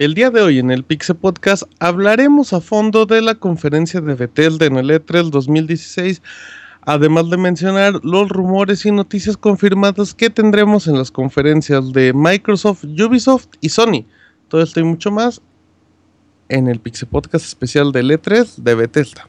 El día de hoy en el Pixel Podcast hablaremos a fondo de la conferencia de Bethesda en el E3 2016, además de mencionar los rumores y noticias confirmadas que tendremos en las conferencias de Microsoft, Ubisoft y Sony. Todo esto y mucho más en el Pixel Podcast especial del E3 de Bethesda.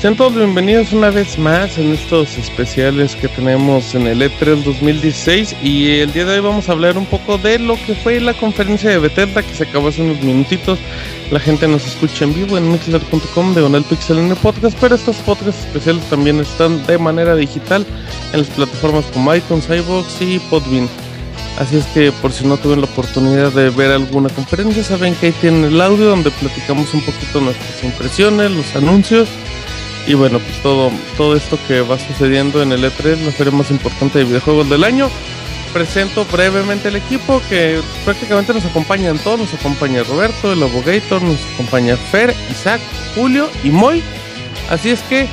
Sean todos bienvenidos una vez más en estos especiales que tenemos en el E3 2016 y el día de hoy vamos a hablar un poco de lo que fue la conferencia de Bethesda que se acabó hace unos minutitos. La gente nos escucha en vivo en mixler.com de Onel Pixel en el podcast, pero estos podcasts especiales también están de manera digital en las plataformas como iTunes, iVoox y Podbean. Así es que por si no tuvieron la oportunidad de ver alguna conferencia, saben que ahí tienen el audio donde platicamos un poquito nuestras impresiones, los anuncios y bueno, pues todo, todo esto que va sucediendo en el E3, la feria más importante de videojuegos del año. Presento brevemente el equipo que prácticamente nos acompaña en todo. Nos acompaña Roberto, el Abogator, nos acompaña Fer, Isaac, Julio y Moy. Así es que,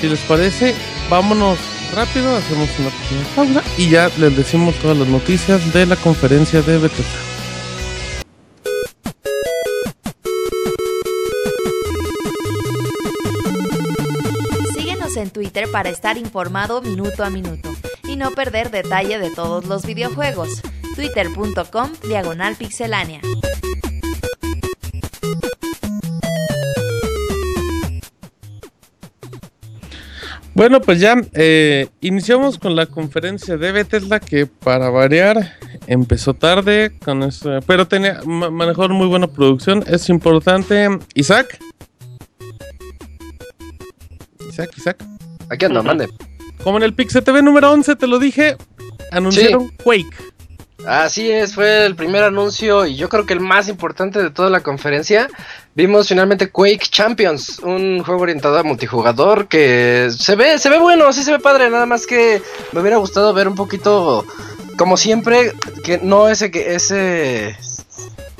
si les parece, vámonos rápido, hacemos una pequeña pausa y ya les decimos todas las noticias de la conferencia de Bethesda. En Twitter para estar informado minuto a minuto y no perder detalle de todos los videojuegos. Twitter.com Diagonal Pixelánea. Bueno, pues ya eh, iniciamos con la conferencia de Bethesda que para variar empezó tarde, con eso, pero tenía mejor muy buena producción. Es importante, Isaac. Isaac, Isaac. Aquí ando, mande. Como en el Pixel TV número 11, te lo dije, anunciaron Quake. Así es, fue el primer anuncio y yo creo que el más importante de toda la conferencia. Vimos finalmente Quake Champions, un juego orientado a multijugador que se ve, se ve bueno, sí se ve padre, nada más que me hubiera gustado ver un poquito, como siempre, que no ese que ese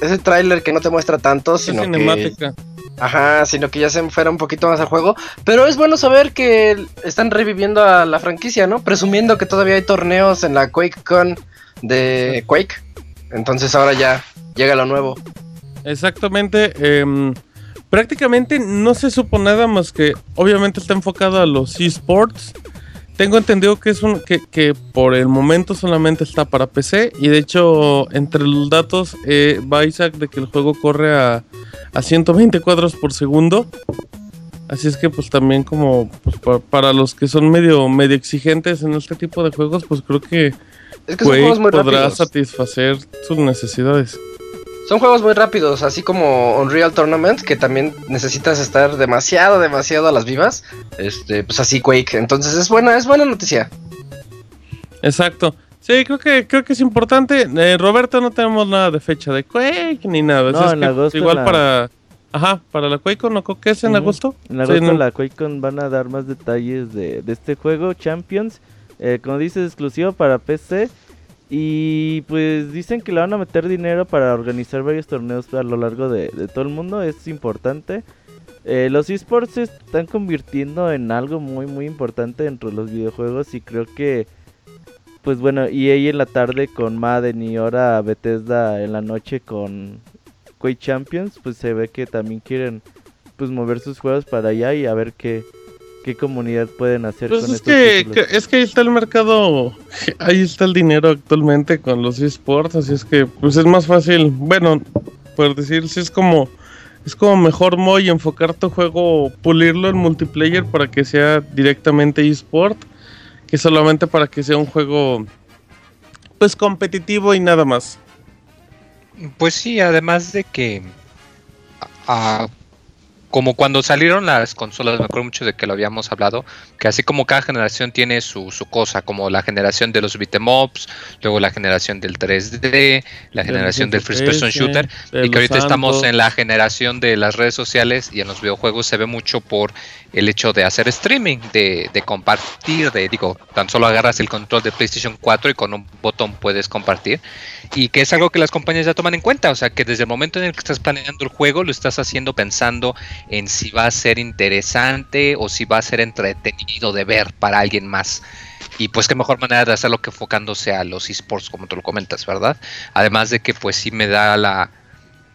ese tráiler que no te muestra tanto, sino cinemática. Ajá, sino que ya se fuera un poquito más al juego. Pero es bueno saber que están reviviendo a la franquicia, ¿no? Presumiendo que todavía hay torneos en la QuakeCon de Quake. Entonces ahora ya llega lo nuevo. Exactamente. Em, prácticamente no se supo nada más que obviamente está enfocado a los esports. Tengo entendido que es un que, que, por el momento solamente está para PC y de hecho entre los datos eh, va Isaac de que el juego corre a, a 120 cuadros por segundo. Así es que pues también como pues, para, los que son medio medio exigentes en este tipo de juegos, pues creo que, es que podrá satisfacer sus necesidades. Son juegos muy rápidos, así como Unreal Tournament, que también necesitas estar demasiado, demasiado a las vivas. Este, pues así Quake. Entonces es buena, es buena noticia. Exacto. Sí, creo que creo que es importante. Eh, Roberto, no tenemos nada de fecha de Quake ni nada. No, en agosto igual para Ajá, para la QuakeCon, ¿no? ¿Qué es en agosto? En agosto la QuakeCon van a dar más detalles de, de este juego, Champions. Eh, como dices, exclusivo para PC. Y pues dicen que le van a meter dinero para organizar varios torneos a lo largo de, todo el mundo. Es importante. Eh, los esports se están convirtiendo en algo muy muy importante dentro de los videojuegos y creo que pues bueno, y ahí en la tarde con Madden y ahora Bethesda en la noche con Quake Champions, pues se ve que también quieren pues mover sus juegos para allá y a ver qué, qué comunidad pueden hacer pues es que, es que ahí está el mercado ahí está el dinero actualmente con los esports así es que pues es más fácil bueno por decir, si es como es como mejor Moy enfocar tu juego, pulirlo en multiplayer para que sea directamente eSport, que solamente para que sea un juego pues competitivo y nada más. Pues sí, además de que ah, como cuando salieron las consolas, me acuerdo mucho de que lo habíamos hablado, que así como cada generación tiene su, su cosa, como la generación de los beat'em ups, luego la generación del 3D, la generación del first person shooter, y que ahorita estamos en la generación de las redes sociales y en los videojuegos se ve mucho por el hecho de hacer streaming, de, de compartir, de digo, tan solo agarras el control de PlayStation 4 y con un botón puedes compartir, y que es algo que las compañías ya toman en cuenta, o sea que desde el momento en el que estás planeando el juego lo estás haciendo pensando en si va a ser interesante o si va a ser entretenido de ver para alguien más. Y pues qué mejor manera de hacerlo que enfocándose a los esports, como tú lo comentas, ¿verdad? Además de que pues sí me da la...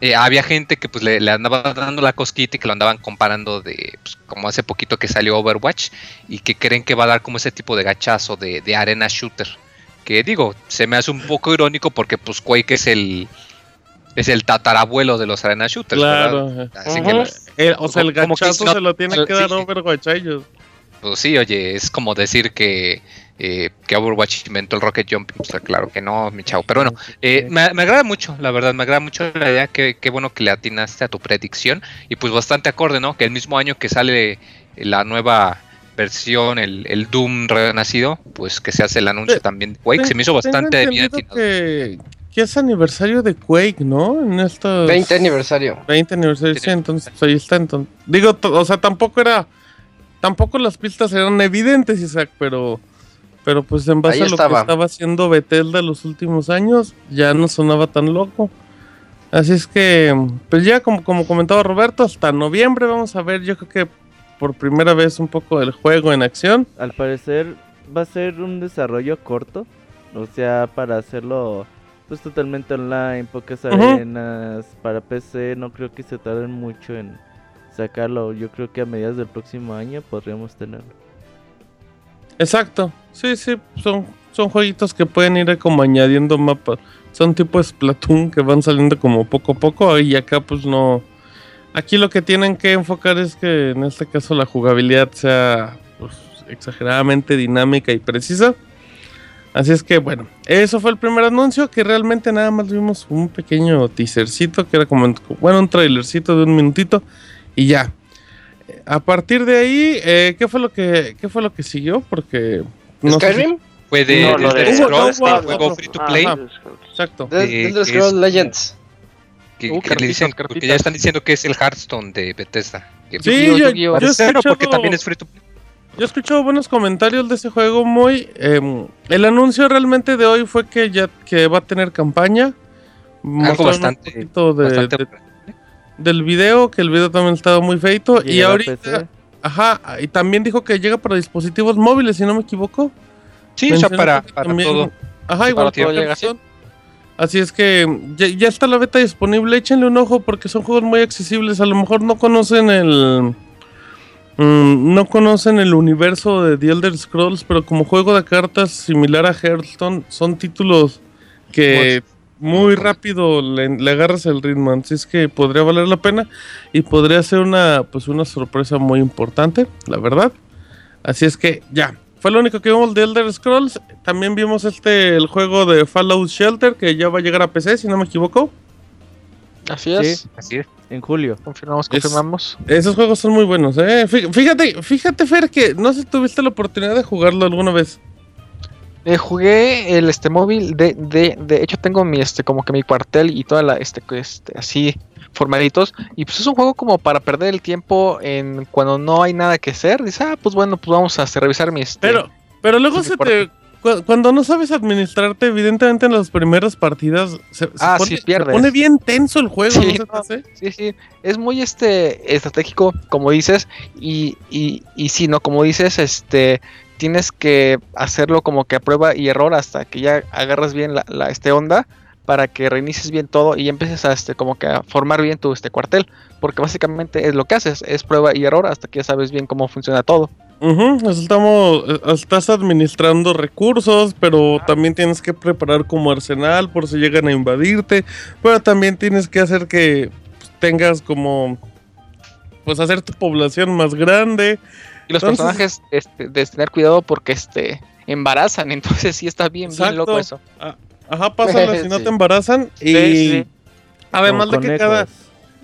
Eh, había gente que pues le, andaba dando la cosquita y que lo andaban comparando de pues, como hace poquito que salió Overwatch y que creen que va a dar como ese tipo de gachazo de, de arena shooter. Que digo, se me hace un poco irónico porque pues Quake es el, es el tatarabuelo de los arena shooters. Claro. o sea, el gachazo se lo tiene que dar Overwatch a ellos. Pues sí, oye, es como decir que, eh, que Overwatch inventó el Rocket Jump. Pues, claro que no, mi chavo. Pero bueno, eh, me, agrada mucho, la verdad, me agrada mucho la idea. Qué que bueno que le atinaste a tu predicción. Y pues bastante acorde, ¿no? Que el mismo año que sale la nueva versión, el, el Doom renacido, pues que se hace el anuncio también de Quake. Se me hizo bastante bien atinado. Que, que es aniversario de Quake, ¿no? En estos 20 aniversario. 20 aniversario, sí, entonces ahí está. Entonces, digo, o sea, tampoco era. Tampoco las pistas eran evidentes, Isaac, pero. Pero pues en base a lo que estaba haciendo Bethesda los últimos años, ya no sonaba tan loco. Así es que, pues ya como, como comentaba Roberto, hasta noviembre vamos a ver, yo creo que por primera vez un poco del juego en acción. Al parecer va a ser un desarrollo corto, o sea, para hacerlo pues totalmente online, pocas arenas, para PC no creo que se tarden mucho en sacarlo, yo creo que a mediados del próximo año podríamos tenerlo. Exacto, sí, sí, son, son jueguitos que pueden ir como añadiendo mapas, son tipo Splatoon que van saliendo como poco a poco. Y acá pues no... Aquí lo que tienen que enfocar es que en este caso la jugabilidad sea pues, exageradamente dinámica y precisa Así es que bueno, eso fue el primer anuncio que realmente nada más vimos un pequeño teasercito que era como, bueno, un trailercito de un minutito y ya. A partir de ahí, eh, ¿qué fue lo que qué fue lo que siguió? Porque no ¿Skyrim? Fue de, no, de, de, Scrolls, de juego free to play. exacto. De, de Scrolls Legends. Que, uh, que le dicen, porque ya están diciendo que es el Hearthstone de Bethesda. sí, yo, yo, yo, yo porque también es free to play. Yo he escuchado buenos comentarios de ese juego muy. Em, el anuncio realmente de hoy fue que ya que va a tener campaña. Algo bastante, de, del video, que el video también estaba muy feito. Y, ahorita. Ajá, y también dijo que llega para dispositivos móviles, si no me equivoco. Sí, o sea, para, para todo. Ajá, igual para todo Así es que ya, ya, está la beta disponible, échenle un ojo porque son juegos muy accesibles. A lo mejor no conocen el, Mm, no conocen el universo de The Elder Scrolls, pero como juego de cartas similar a Hearthstone, son títulos que muy rápido le, agarras el ritmo. Así es que podría valer la pena y podría ser una, pues una sorpresa muy importante, la verdad. Así es que ya, fue lo único que vimos de Elder Scrolls. También vimos este el juego de Fallout Shelter que ya va a llegar a PC, si no me equivoco. Así es. así es en julio. Confirmamos, confirmamos. esos juegos son muy buenos, eh. Fíjate, fíjate, Fer, que no sé si tuviste la oportunidad de jugarlo alguna vez. Eh, jugué el este móvil de, de, de hecho tengo mi este como que mi cuartel y toda la este, este así formalitos y pues es un juego como para perder el tiempo en cuando no hay nada que hacer dice ah pues bueno pues vamos a revisar mi este, pero pero luego se te cuando no sabes administrarte, evidentemente en las primeras partidas se, ah, pone, bien tenso el juego. Sí, sí, es muy este estratégico, como dices, y, y, y sí, no, como dices, este tienes que hacerlo como que a prueba y error hasta que ya agarras bien la, la este onda para que reinicies bien todo y empieces a este como que a formar bien tu este cuartel, porque básicamente es lo que haces, es prueba y error hasta que ya sabes bien cómo funciona todo. Ujú, estamos, estás administrando recursos, pero también tienes que preparar como arsenal por si llegan a invadirte. Pero también tienes que hacer que pues, tengas como, pues hacer tu población más grande. Y los Entonces- personajes, este, de tener cuidado porque este embarazan, entonces sí está bien, bien Exacto. loco eso. Ajá, pásala si no te embarazan. Y Sí, sí. además de que cada.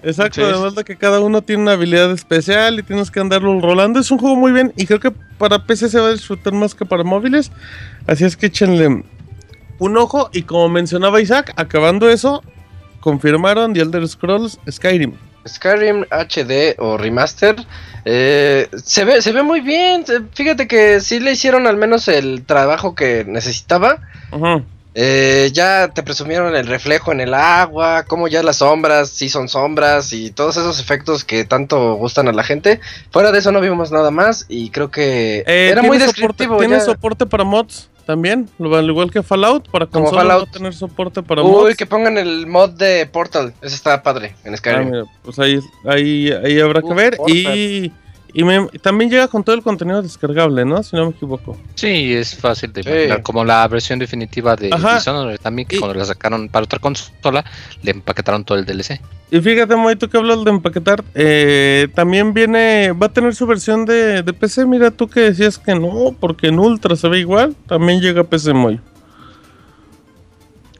Exacto, Sí. además de que cada uno tiene una habilidad especial y tienes que andarlo rolando. Es un juego muy bien y creo que para PC se va a disfrutar más que para móviles. Así es que échenle un ojo. Y como mencionaba Isaac, acabando eso, confirmaron The Elder Scrolls Skyrim. Skyrim HD o Remaster eh, se ve se ve muy bien. Fíjate que sí le hicieron al menos el trabajo que necesitaba. Ajá. Eh, ya te presumieron el reflejo en el agua, como ya las sombras sí son sombras y todos esos efectos que tanto gustan a la gente. Fuera de eso no vimos nada más y creo que Eh, era ¿tiene muy soporte, descriptivo. ¿Tiene ya. soporte para mods también? Lo- Al igual que Fallout, para Como Fallout. tener soporte para Uy, mods. que pongan el mod de Portal, ese está padre en Ah, Skyrim. mira, pues ahí, ahí, ahí habrá que ver. Portal. Y, y me- también llega con todo el contenido descargable, ¿no? Si no me equivoco. Sí, es fácil de Sí. imaginar. Como la versión definitiva de Ajá. Dishonored también, que Y- cuando la sacaron para otra consola, le empaquetaron todo el DLC. Y fíjate, Moy, tú que hablas de empaquetar, eh, también viene, va a tener su versión de, de PC. Mira, tú que decías que no, porque en Ultra se ve igual, también llega a PC, Moy.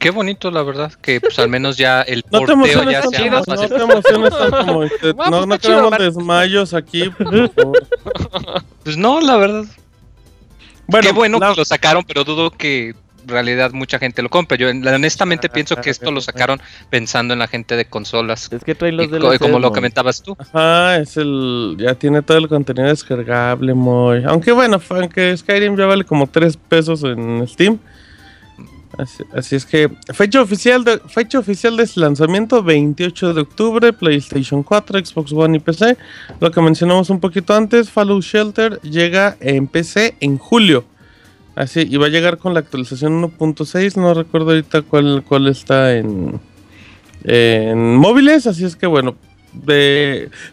Qué bonito, la verdad, que pues al menos ya el No porteo ya más no te emociones Ah, no pues no queremos Mar- desmayos aquí, por favor. Pues no, la verdad. Bueno, Qué bueno la- que lo sacaron, pero dudo que en realidad mucha gente lo compre. Yo en- honestamente pienso que esto lo sacaron pensando en la gente de consolas. Es que traen los co- DLCs, como lo comentabas tú. Ajá, es el. Ya tiene todo el contenido descargable, Moy. Aunque bueno, fue- aunque Skyrim ya vale como 3 pesos en Steam. Así, es que. Fecha oficial, de, fecha oficial de lanzamiento: 28 de octubre, PlayStation 4, Xbox One y PC. Lo que mencionamos un poquito antes: Fallout Shelter llega en PC en julio. Así, y va a llegar con la actualización 1.6. No recuerdo ahorita cuál, cuál está en, en móviles. Así es que bueno.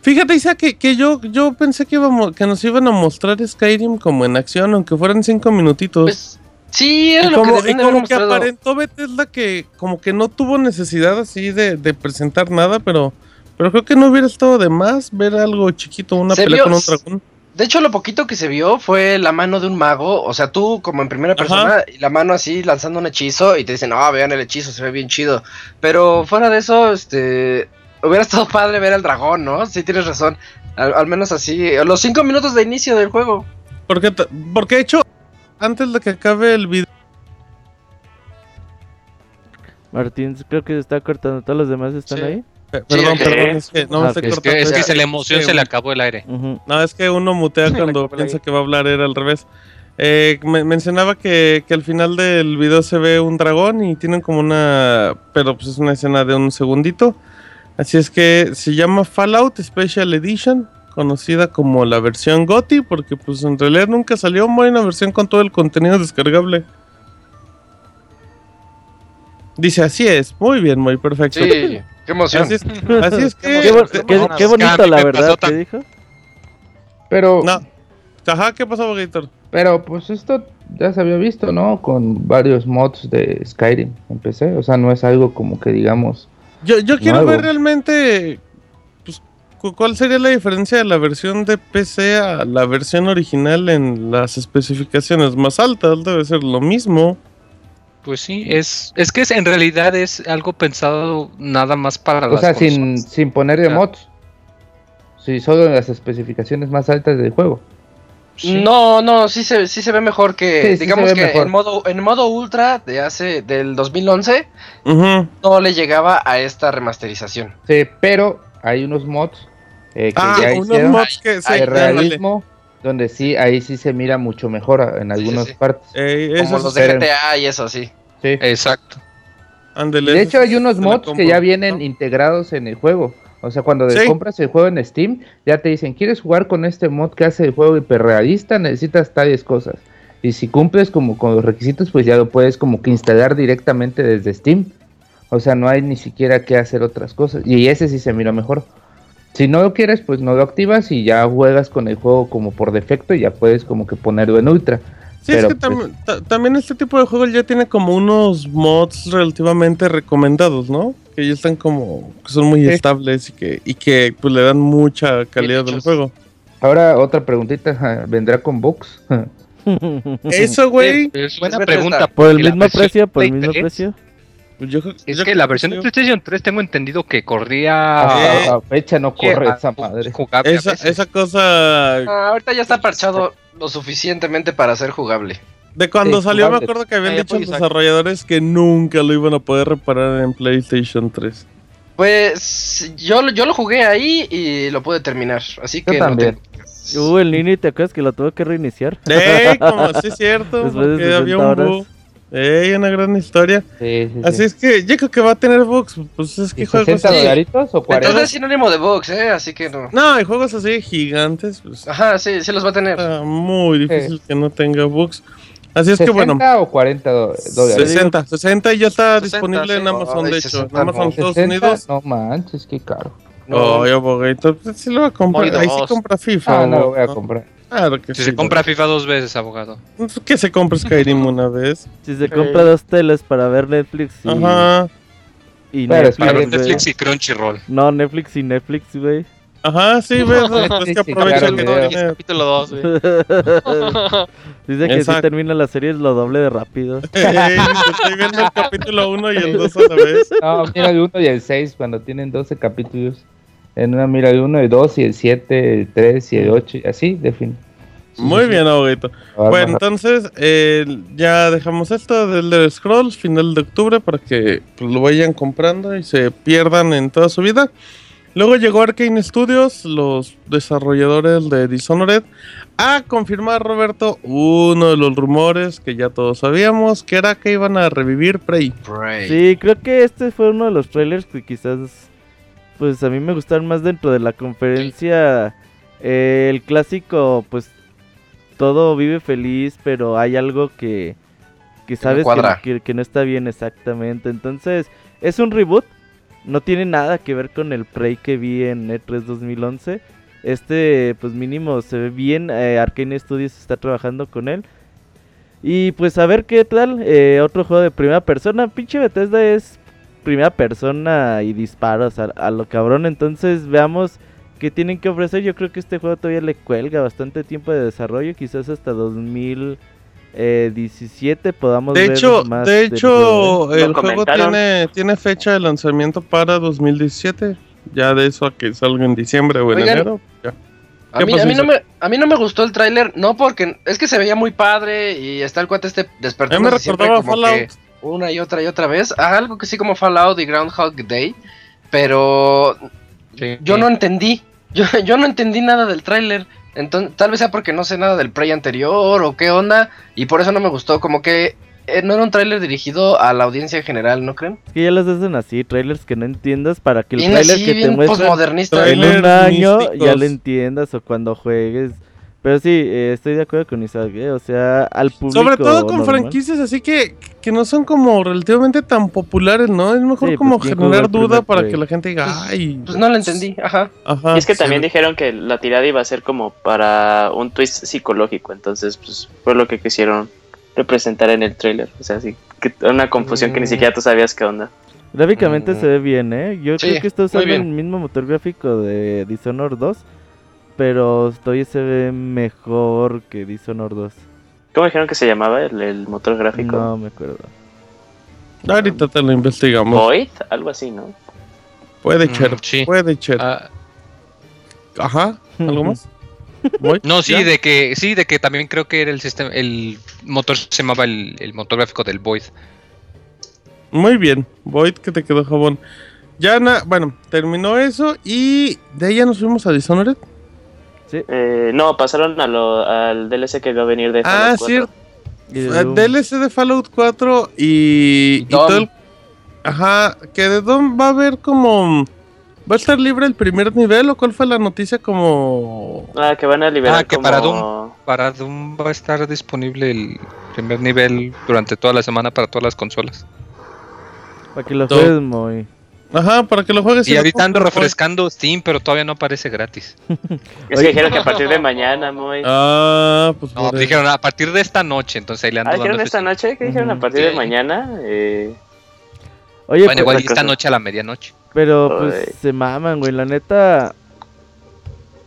Fíjate, Isa, que, que yo, yo pensé que, íbamos, que nos iban a mostrar Skyrim como en acción, aunque fueran cinco minutitos. Pues, sí, era y lo como, que y como que aparentó Bethesda que como que no tuvo necesidad así de, de presentar nada, pero, pero creo que no hubiera estado de más ver algo chiquito, una pelea vio- con un dragón. De hecho, lo poquito que se vio fue la mano de un mago. O sea, tú como en primera Ajá. persona, y la mano así lanzando un hechizo y te dicen, ah, vean el hechizo, se ve bien chido. Pero fuera de eso, este. Hubiera estado padre ver al dragón, ¿no? Sí, tienes razón. Al, al menos así, los cinco minutos de inicio del juego. Porque, porque de hecho, antes de que acabe el video, Martín, creo que se está cortando. ¿Todos los demás están Sí. ahí? pe- perdón, ¿qué? perdón, es que no me Ah, estoy ok. Es cortando. que, es que se la emoción Sí, se le acabó el aire. No, es que uno mutea cuando piensa que va a hablar, era al revés. Eh, me- mencionaba que, que al final del video se ve un dragón y tienen como una... Pero pues es una escena de un segundito. Así es que se llama Fallout Special Edition, conocida como la versión GOTY, porque pues en realidad nunca salió muy una versión con todo el contenido descargable. Dice, así es, muy bien, muy perfecto. Sí, qué emoción. Así es, así es que... Qué, bo- Qué qué- monas. qué bonito, la verdad. Pero, No. Ajá, ¿qué pasó, Gator? pero pues esto ya se había visto, ¿no? Con varios mods de Skyrim en PC. O sea, no es algo como que digamos. Yo, yo quiero Nuevo. ver realmente cuál sería la diferencia de la versión de PC a la versión original en las especificaciones más altas. Debe ser lo mismo. Pues sí, es, es que es, en realidad es algo pensado nada más para O las sea, sin, sin ponerle Claro. mods. Sí, solo las especificaciones más altas del juego. Sí. No, no, sí se, sí se ve mejor que, Sí, sí digamos que mejor. en modo, en modo ultra de hace, del 2011, Ujú. no le llegaba a esta remasterización. Sí, pero hay unos mods eh, que Ah, ya unos hicieron mods que sí, de ándale. realismo, donde sí, ahí sí se mira mucho mejor en Sí, algunas sí. partes. Eh, Como los de. GTA y eso, sí. Sí. Exacto. ándele, De hecho, hay unos se mods que ya vienen ¿no? integrados en el juego. O sea, cuando Sí. compras el juego en Steam, ya te dicen, ¿quieres jugar con este mod que hace el juego hiperrealista? Necesitas tales cosas. Y si cumples como con los requisitos, pues ya lo puedes como que instalar directamente desde Steam. O sea, no hay ni siquiera que hacer otras cosas. Y ese sí se mira mejor. Si no lo quieres, pues no lo activas y ya juegas con el juego como por defecto y ya puedes como que ponerlo en ultra. Sí, Pero, es que pues- tam- ta- también este tipo de juegos ya tiene como unos mods relativamente recomendados, ¿no? Que ya están como, que son muy Sí. estables y que, y que pues le dan mucha calidad al juego. Ahora otra preguntita, ¿vendrá con box? Eso, güey. Es buena Es pregunta. Por el mismo precio, por el mismo 3, precio. Pues yo Es yo que la versión de sí. PlayStation 3 tengo entendido que corría Hasta la fecha no corre a- esa madre. jugable a Esa, esa cosa Ah, ahorita ya está parchado lo suficientemente para ser jugable. de cuando Sí, salió, me acuerdo que habían Ah, dicho los desarrolladores que nunca lo iban a poder reparar en PlayStation 3. Pues yo, lo- yo lo jugué ahí y lo pude terminar. Así Yo que no también. te- Uh, el Nini, ¿te acuerdas que lo tuvo que reiniciar? ¡Ey! Como sí es cierto, Después de porque 60 había un horas. ¡Ey! Una gran historia. Sí, sí, Así sí. es que yo creo que va a tener bugs. Pues es que ¿Y juegos 60 así. dolaritos o 40? Entonces es sinónimo de box, ¿eh? Así que no. No, hay juegos así gigantes. Pues Ajá, sí, sí los va a tener. está muy difícil que no tenga bugs. Así es que bueno. ¿60 o 40 do- dólares? 60, 60 y ya está 60, disponible en. Amazon, Ay, de hecho. 60 En Amazon no. Estados 60, Unidos. No manches, qué caro. No. Oye, abogadito, pues sí lo va a comprar. Ahí sí compra FIFA. Ah, no lo voy a ¿no? comprar. Claro que Si sí. se compra FIFA dos veces, abogado. Pues Que se compre Skyrim una vez. Si se compra dos teles para ver Netflix y, Ajá. y Pero Netflix, Para güey. Netflix y Crunchyroll. No, Netflix y Netflix, güey. Ajá, sí, ves. Es Sí, que sí, aprovecha claro, que video. tiene. capítulo 2, güey. Dice que si Exacto. termina la serie es lo doble de rápido. Ey, estoy viendo el capítulo 1 y el 2 a la vez. No, mira el 1 y el 6 cuando tienen 12 capítulos. En una mira el 1, el 2 y el 7, el 3 y el 8 y así, de fin. Muy sí, bien. Ahora Bueno, entonces eh, ya dejamos esto del The Scrolls, final de octubre, para que pues, lo vayan comprando y se pierdan en toda su vida. Luego llegó Arkane Studios, los desarrolladores de Dishonored, a confirmar, Roberto, uno de los rumores que ya todos sabíamos, que era que iban a revivir Prey. Prey. Sí, creo que este fue uno de los trailers que quizás, pues a mí me gustaron más dentro de la conferencia. Eh, el clásico, pues todo vive feliz, pero hay algo que, que sabes que, que- que no está bien exactamente. Entonces, es un reboot. No tiene nada que ver con el Prey que vi en E E3 2011. Este, pues mínimo, se ve bien. Eh, Arkane Studios está trabajando con él. Y pues a ver qué tal. eh, otro juego de primera persona. Pinche Bethesda es primera persona y disparos a, a lo cabrón. Entonces veamos qué tienen que ofrecer. Yo creo que este juego todavía le cuelga bastante tiempo de desarrollo. Quizás hasta 2017 podamos De ver hecho, más de hecho, ¿eh? el juego tiene, tiene fecha de lanzamiento para 2017. Ya de eso a que salga en diciembre o en Oigan, enero. ya. A ¿Qué mí, a, mí no me, a mí no me gustó el tráiler, no porque es que se veía muy padre y está el cuate este A mí despertando me recordaba Fallout. Una y otra y otra vez. Ah, algo que sí como Fallout y Groundhog Day, pero yo no entendí. Yo, yo no entendí nada del tráiler. Entonces, tal vez sea porque no sé nada del Prey anterior o qué onda y por eso no me gustó, como que eh, no era un tráiler dirigido a la audiencia en general, ¿no creen? Es que ya los hacen así, trailers que no entiendas para que el así, que te postmodernista. en un Trailers año místicos. ya lo entiendas o cuando juegues. Pero sí, eh, estoy de acuerdo con Isaac, eh, o sea, al público Sobre todo con normal. franquicias así que, que no son como relativamente tan populares, ¿no? Es mejor Sí, como pues, ¿quién jugó generar duda para que la gente diga, ay. Pues no lo entendí, ajá. Ajá, Y es que sí. también dijeron que la tirada iba a ser como para un twist psicológico, entonces pues fue lo que quisieron representar en el trailer. O sea, sí, que una confusión que ni Mm. siquiera tú sabías qué onda. Gráficamente Mm. se ve bien, ¿eh? Yo Sí, creo que está usando el mismo motor gráfico de Dishonored 2, pero todavía se ve mejor que Dishonored 2. ¿Cómo dijeron que se llamaba el, el motor gráfico? No me acuerdo. Ahorita te lo investigamos. Void, algo así, ¿no? Puede Mm, ser, sí. puede ser. Ah, Ajá, ¿algo más? ¿Voy? no, sí, ¿Ya? de que sí, de que también creo que era el sistema, el motor se llamaba el, el motor gráfico del Void. Muy bien, Void que te quedó jabón. Ya, na- bueno, terminó eso y de ahí ya nos fuimos a Dishonored. Eh, no, pasaron a lo, al DLC que va a venir de Ah, Fallout 4. cierto. Y de Eh, Doom. DLC de Fallout 4 y, y todo el- Ajá, que de Dom va a haber como... ¿Va a estar libre el primer nivel o cuál fue la noticia como... Ah, que van a liberar Ah, que como... para Doom. Para Doom va a estar disponible el primer nivel durante toda la semana para todas las consolas. Para que lo Doom. juegues muy. Ajá, para que lo juegues. Y la ahorita ando compu, refrescando Steam, pero todavía no aparece gratis. Es que dijeron que a partir de mañana, muy. Ah, pues No, dijeron a partir de esta noche, entonces ahí le ando Ah, dando dijeron esta noche, que dijeron a partir de mañana. Eh, Oye, Bueno, pe- igual y esta cosa. noche a la medianoche. pero pues se maman, güey. La neta.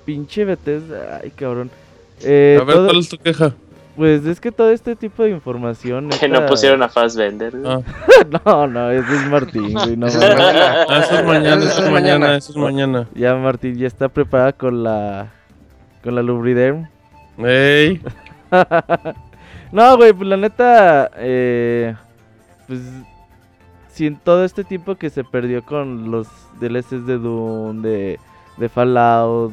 Pinche Bethesda. Ay, cabrón. Eh, A ver, todo- ¿cuál es tu queja? Pues es que todo este tipo de información. que no pusieron a Fassbender. Ah, No, no, ese es Martín, güey. No, Ese es mames. mañana. ah, eso es mañana, Eso eso es mañana, eso es mañana. Ya Martín ya está preparada con la. Con la Lubriderm. Ey, no, güey, pues la neta. Eh, pues. Si en todo este tiempo que se perdió con los DLCs de Doom, de, de Fallout.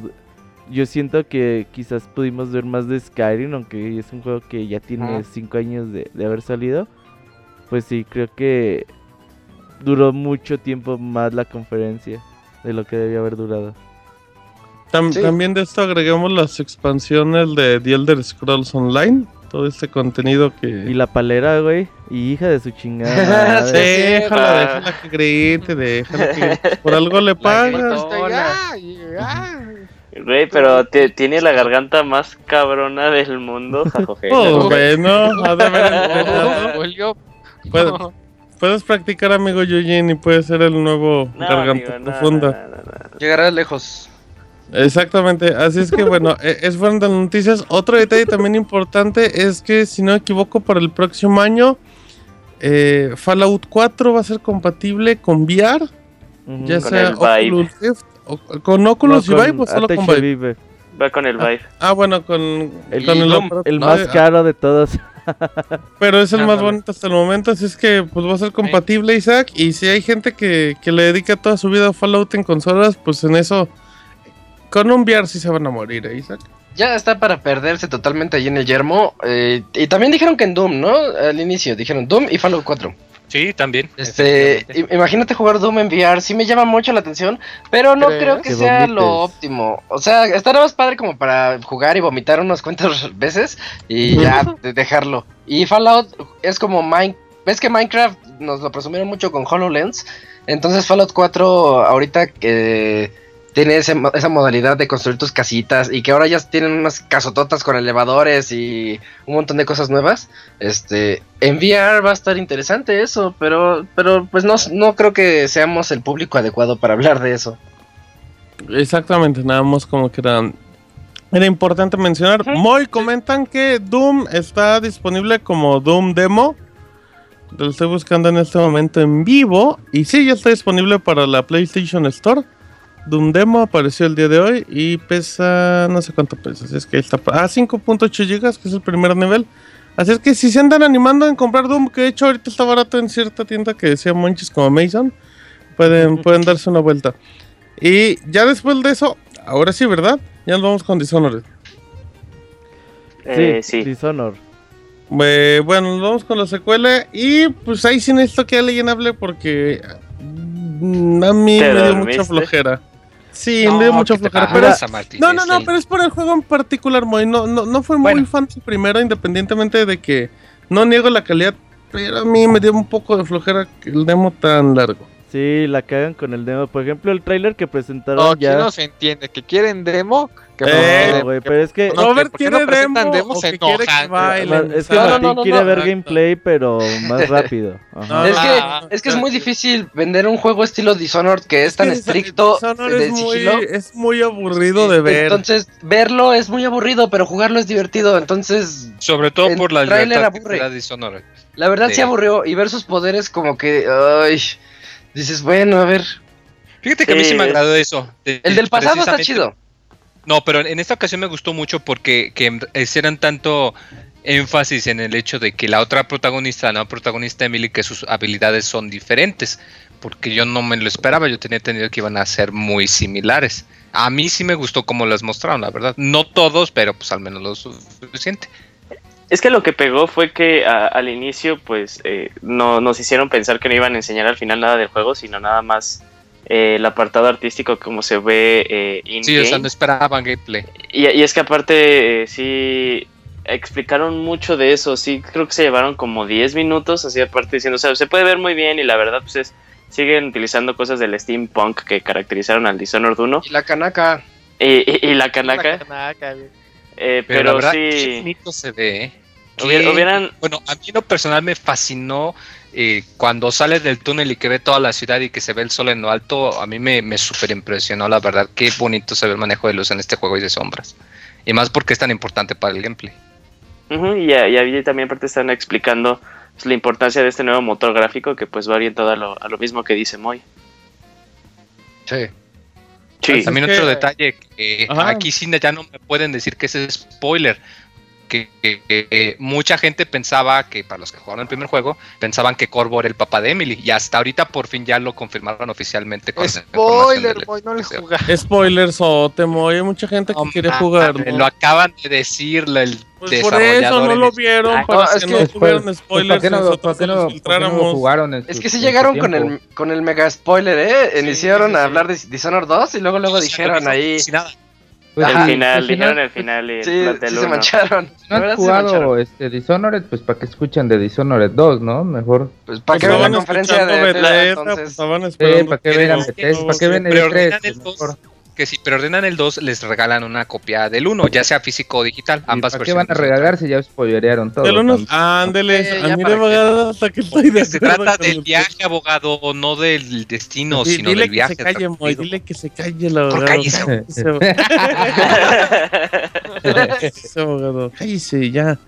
Yo siento que quizás pudimos ver más de Skyrim, aunque es un juego que ya tiene Ajá. 5 años de, de haber salido. Pues sí, creo que duró mucho tiempo más la conferencia de lo que debía haber durado. Tam- Sí. También de esto agregamos las expansiones de The Elder Scrolls Online. Todo este contenido que. Y la palera, güey, y hija de su chingada. Sí. Déjala, Ah. déjala que grite, déjala que. Por algo le pagan. Güey, pero te- tiene la garganta más cabrona del mundo, jajoje. Oh, bueno, Puedes practicar, amigo Yujin, y puedes ser el nuevo No, garganta amigo, profunda. no, no, no. Llegará lejos. Exactamente, así es que bueno, eh, es fueron de las noticias. Otro detalle también importante es que, si no me equivoco, para el próximo año, eh, Fallout 4 va a ser compatible con VR, ya Con sea. Oculus Rift, con Oculus No, y Vive o solo con Vive. Vive. Va con el Vive. Ah, bueno, con El- con aparato- El Ah, más ah, caro de todos. Pero es el más Ándale. bonito hasta el momento, así es que pues va a ser compatible, Isaac. Y si hay gente que, que le dedica toda su vida a Fallout en consolas, pues en eso, con un VR sí se van a morir, ¿eh, Isaac? Ya está para perderse totalmente ahí en el yermo. eh, y también dijeron que en Doom, ¿no? Al inicio dijeron Doom y Fallout 4. Sí, también. Este, imagínate jugar Doom en VR, sí me llama mucho la atención, pero no ¿Crees? creo que Que sea vomites. lo óptimo. O sea, estará más padre como para jugar y vomitar unas cuantas veces y ya de- dejarlo. Y Fallout es como Mine, ves que Minecraft nos lo presumieron mucho con HoloLens, entonces Fallout 4 ahorita que tiene ese esa modalidad de construir tus casitas y que ahora ya tienen unas casototas con elevadores y un montón de cosas nuevas. Este, en VR va a estar interesante eso, pero, pero pues no, no creo que seamos el público adecuado para hablar de eso. Exactamente, nada más como que era, era importante mencionar. Moy comentan que Doom está disponible como Doom Demo. Lo estoy buscando en este momento en vivo. Y sí, ya está disponible para la PlayStation Store. Doom Demo apareció el día de hoy y pesa, no sé cuánto pesa. Así es que ahí está. Ah, 5.8 GB, que es el primer nivel. Así es que si se andan animando en comprar Doom, que de hecho ahorita está barato en cierta tienda que decía Monchis como Mason, pueden, pueden darse una vuelta. Y ya después de eso, ahora sí, ¿verdad? Ya nos vamos con Dishonored. Eh, sí. Dishonor. Eh, bueno, nos vamos con la secuela. Y pues ahí sí necesito que alguien hable porque mm, a mí ¿Te me dio dormiste? mucha flojera. Sí, No, me dio mucha ¿qué te flojera. Pero Martín? no, no, no, pero es por el juego en particular, Moy. No, no, no fue muy Bueno. fan de primero, independientemente de que no niego la calidad. Pero a mí me dio un poco de flojera el demo tan largo. Sí, la cagan con el demo. Por ejemplo, el tráiler que presentaron No, aquí ya. no se entiende. Que quieren demo. Que Eh, güey, pero es que. no, Robert ¿por qué quiere no demo demos? o Se que quiere que bailen, es que No, Martín no, no, quiere no, ver gameplay, pero más rápido. Ajá. Es, que, es que es muy difícil vender un juego estilo Dishonored que es tan estricto Dishonored de es muy, sigilo. es muy aburrido de ver. Entonces, verlo es muy aburrido, pero jugarlo es divertido. Entonces, Sobre todo el por la tráiler libertad aburre. da Dishonored. la verdad Sí. sí aburrió. Y ver sus poderes como que, ay, dices, bueno, a ver. Fíjate que a mí sí me Sí. agradó eso. de- El del pasado está chido. No, pero en esta ocasión me gustó mucho porque que hicieran tanto énfasis en el hecho de que la otra protagonista, la nueva protagonista Emily, que sus habilidades son diferentes. Porque yo no me lo esperaba, yo tenía entendido que iban a ser muy similares. A mí sí me gustó cómo las mostraron, la verdad. No todos, pero pues al menos lo suficiente. Es que lo que pegó fue que a- al inicio, pues, eh, no nos hicieron pensar que no iban a enseñar al final nada del juego, sino nada más eh, el apartado artístico como se ve eh, in Sí, o sea, no esperaban gameplay. Y, y es que aparte, eh, sí, explicaron mucho de eso, sí, creo que se llevaron como 10 minutos, así aparte diciendo, o sea, se puede ver muy bien y la verdad, pues es siguen utilizando cosas del steampunk que caracterizaron al Dishonored 1 Y la canaca. y, y- y la Kanaka. La canaca. Eh, Pero, pero, la verdad, sí, qué bonito se ve. ¿eh? hubiera- Qué- hubieran, Bueno, a mí en lo personal me fascinó eh, cuando sales del túnel y que ve toda la ciudad y que se ve el sol en lo alto. A mí me, me súper impresionó, la verdad. Qué bonito se ve el manejo de luz en este juego y de sombras. Y más porque es tan importante para el gameplay. Y, a- y ahí también aparte están explicando pues, la importancia de este nuevo motor gráfico que pues va orientado a lo, a lo mismo que dice Moy. Sí. Sí, También Es otro que- detalle, que Ajá. aquí sí ya no me pueden decir que ese es spoiler. Que, que- que mucha gente pensaba que, para los que jugaron el primer juego, pensaban que Corvo era el papá de Emily. Y hasta ahorita por fin ya lo confirmaron oficialmente. con Spoiler, boy, no le jugaste. Spoilers o temo, hay mucha gente que No quiere mames, jugar. me Lo acaban de decir el Pues por desarrollador. eso no lo vieron, Ay, para no, que, es no que- Pues, spoilers ¿Para qué no, nosotros no- los no filtráramos. jugaron? Es que sí llegaron con el, con el mega spoiler, ¿eh? Sí, Iniciaron sí, a hablar de Dishonored 2 y luego luego dijeron no ahí... sin nada. Pues el Ajá, final, al dijeron final, el final y el Sí, plantel sí se mancharon. No han sí jugado este Dishonored, pues para que escuchen de Dishonored 2, ¿no? Mejor. Pues para Pues que vean la conferencia de Bethesda, entonces... pues, Sí, para que que vean Bethesda, para que vean el Preordenan 3. El 2, que si preordenan el 2 les regalan una copia del 1, ya sea físico o digital, ambas ¿Para qué van a regalar si ya spoilerearon todo? El uno, también? ándeles, Ok, a mí verdad hasta que estoy de se trata del el- viaje, abogado, no del destino, Sí, sino dile del viaje. que se calle, Moy, dile que se calle el abogado. cállese. Cállese, abogado, cállese, ya.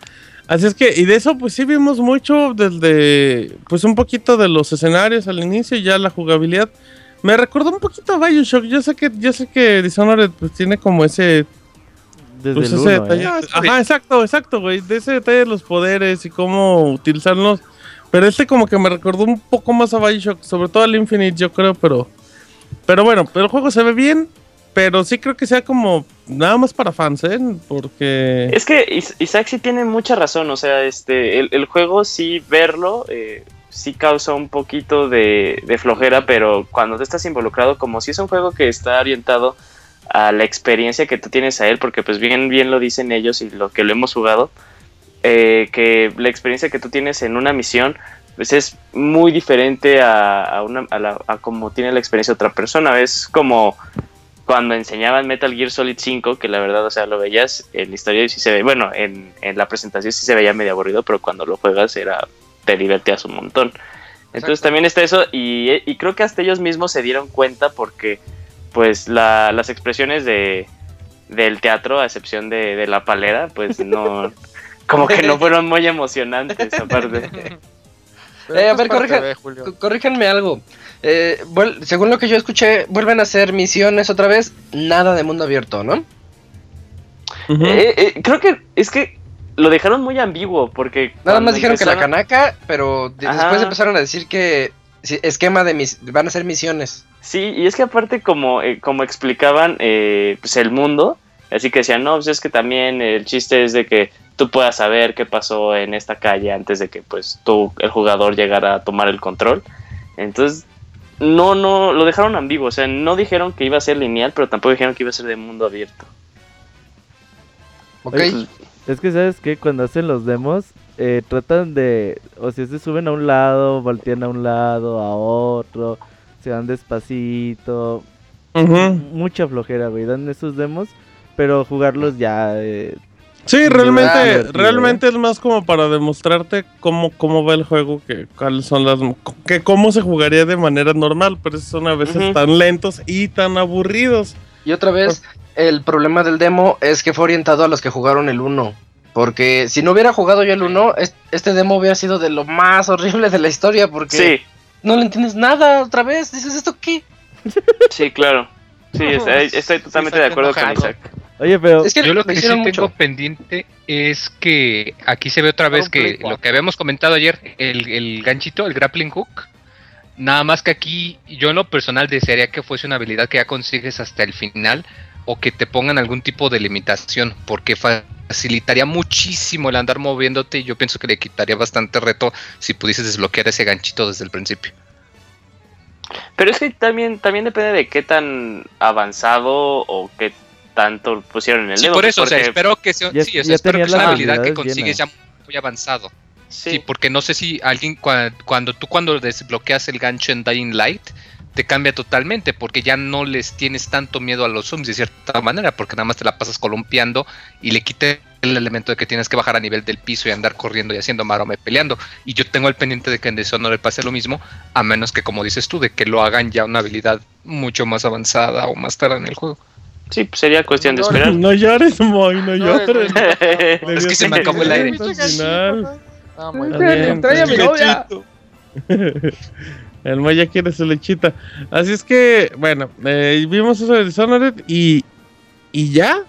Así es que, y de eso pues sí vimos mucho desde, pues un poquito de los escenarios al inicio y ya la jugabilidad. Me recordó un poquito a Bioshock, yo sé que, yo sé que Dishonored pues tiene como ese Desde pues el ese 1, detalle. ¿eh? Ah. Ajá, exacto, exacto, güey. De ese detalle de los poderes y cómo utilizarlos. Pero este como que me recordó un poco más a Bioshock, sobre todo al Infinite, yo creo, pero. Pero bueno, pero el juego se ve bien. Pero sí creo que sea como nada más para fans, ¿eh? Porque. Es que Is- Isaac sí tiene mucha razón, o sea, este, el, el juego sí verlo, eh, sí causa un poquito de, de flojera, pero cuando tú estás involucrado, como si es un juego que está orientado a la experiencia que tú tienes a él, porque pues bien, bien lo dicen ellos y lo que lo hemos jugado, eh, que la experiencia que tú tienes en una misión, pues es muy diferente a, a, una, a, como tiene la experiencia otra persona, es como cuando enseñaban Metal Gear Solid 5, que la verdad, o sea, lo veías en la historia y sí se ve, bueno, en, en la presentación sí se veía medio aburrido, pero cuando lo juegas era, te divertías un montón. Entonces Exacto. también está eso y, y creo que hasta ellos mismos se dieron cuenta porque pues la- las expresiones de, del teatro, a excepción de, de la palera, pues no, como que no fueron muy emocionantes aparte. Eh, a ver, corrija- Corríjanme algo. Eh, según lo que yo escuché, vuelven a hacer misiones otra vez. Nada de mundo abierto, ¿no? Eh, eh, creo que es que lo dejaron muy ambiguo porque... Nada más dijeron que la canaka, pero de- Ajá. después empezaron a decir que esquema de mis van a ser misiones. Sí, y es que aparte como, eh, como explicaban eh, pues el mundo, así que decían, no, pues es que también el chiste es de que tú puedas saber qué pasó en esta calle antes de que pues tú, el jugador, llegara a tomar el control. Entonces, no, no, lo dejaron ambiguo, o sea, no dijeron que iba a ser lineal, pero tampoco dijeron que iba a ser de mundo abierto. ¿Ok? Oye, pues, Es que, ¿sabes qué? Cuando hacen los demos, eh, tratan de. O sea, se suben a un lado, voltean a un lado, a otro, se van despacito. Mucha flojera, güey. Dan esos demos, pero jugarlos ya. eh, Sí, realmente, divertido, realmente es más como para demostrarte cómo, cómo va el juego, que cuáles son las, que cómo se jugaría de manera normal, pero son a veces Ujú. tan lentos y tan aburridos. Y otra vez, el problema del demo es que fue orientado a los que jugaron el 1. Porque si no hubiera jugado yo el 1, es- este demo hubiera sido de lo más horrible de la historia. Porque Sí, no le entiendes nada otra vez. Dices, ¿esto qué? sí, claro. Sí, estoy, estoy totalmente de acuerdo con. Isaac. Oye, pero. Es que Yo lo que sí tengo mucho. pendiente es que aquí se ve otra vez que 4. lo que habíamos comentado ayer, el, el ganchito, el grappling hook, nada más que aquí yo en lo personal desearía que fuese una habilidad que ya consigues hasta el final o que te pongan algún tipo de limitación, porque facilitaría muchísimo el andar moviéndote y yo pienso que le quitaría bastante reto si pudieses desbloquear ese ganchito desde el principio. Pero es que también, también depende de qué tan avanzado o qué tanto pusieron en el Sí, demo. por eso, o sea, porque- espero que sea, Ya- sí, o sea, ya espero que tenías sea una habilidad que consigues ya muy avanzado. Sí, porque no sé si alguien cua- cuando tú cuando desbloqueas el gancho en Dying Light te cambia totalmente porque ya no les tienes tanto miedo a los zombies de cierta manera porque nada más te la pasas columpiando y le quité el elemento de que tienes que bajar a nivel del piso y andar corriendo y haciendo marome peleando y yo tengo el pendiente de que en Dishonored pase lo mismo a menos que como dices tú de que lo hagan ya una habilidad mucho más avanzada o más tarde en el juego Sí, pues sería cuestión de esperar. No llores, Moy, no No, llores. Es que se me acabó el aire. Al final. No, muy Está bien. bien, Extraña a mi novia. El Moy ya quiere su lechita. Así es que, bueno, eh, vimos eso de Dishonored y. ¿Y ya?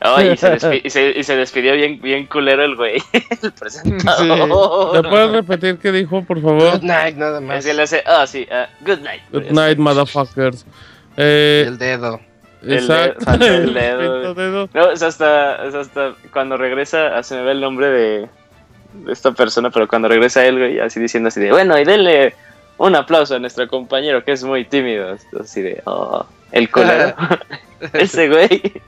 Ay, y, se y se- y se despidió bien, bien culero el güey, el ¿Le presentador. puedes repetir qué dijo, por favor? Good night, nada más. que le hace, ah, sí, ah, good night. Good night, motherfuckers. Eh, El dedo. El exacto. el El dedo. pinto dedo. No, es hasta, es hasta cuando regresa, ah, se me ve el nombre de esta persona, pero cuando regresa él, güey, así diciendo así de, bueno, y denle un aplauso a nuestro compañero que es muy tímido. Así de, oh, el culero. Ese güey.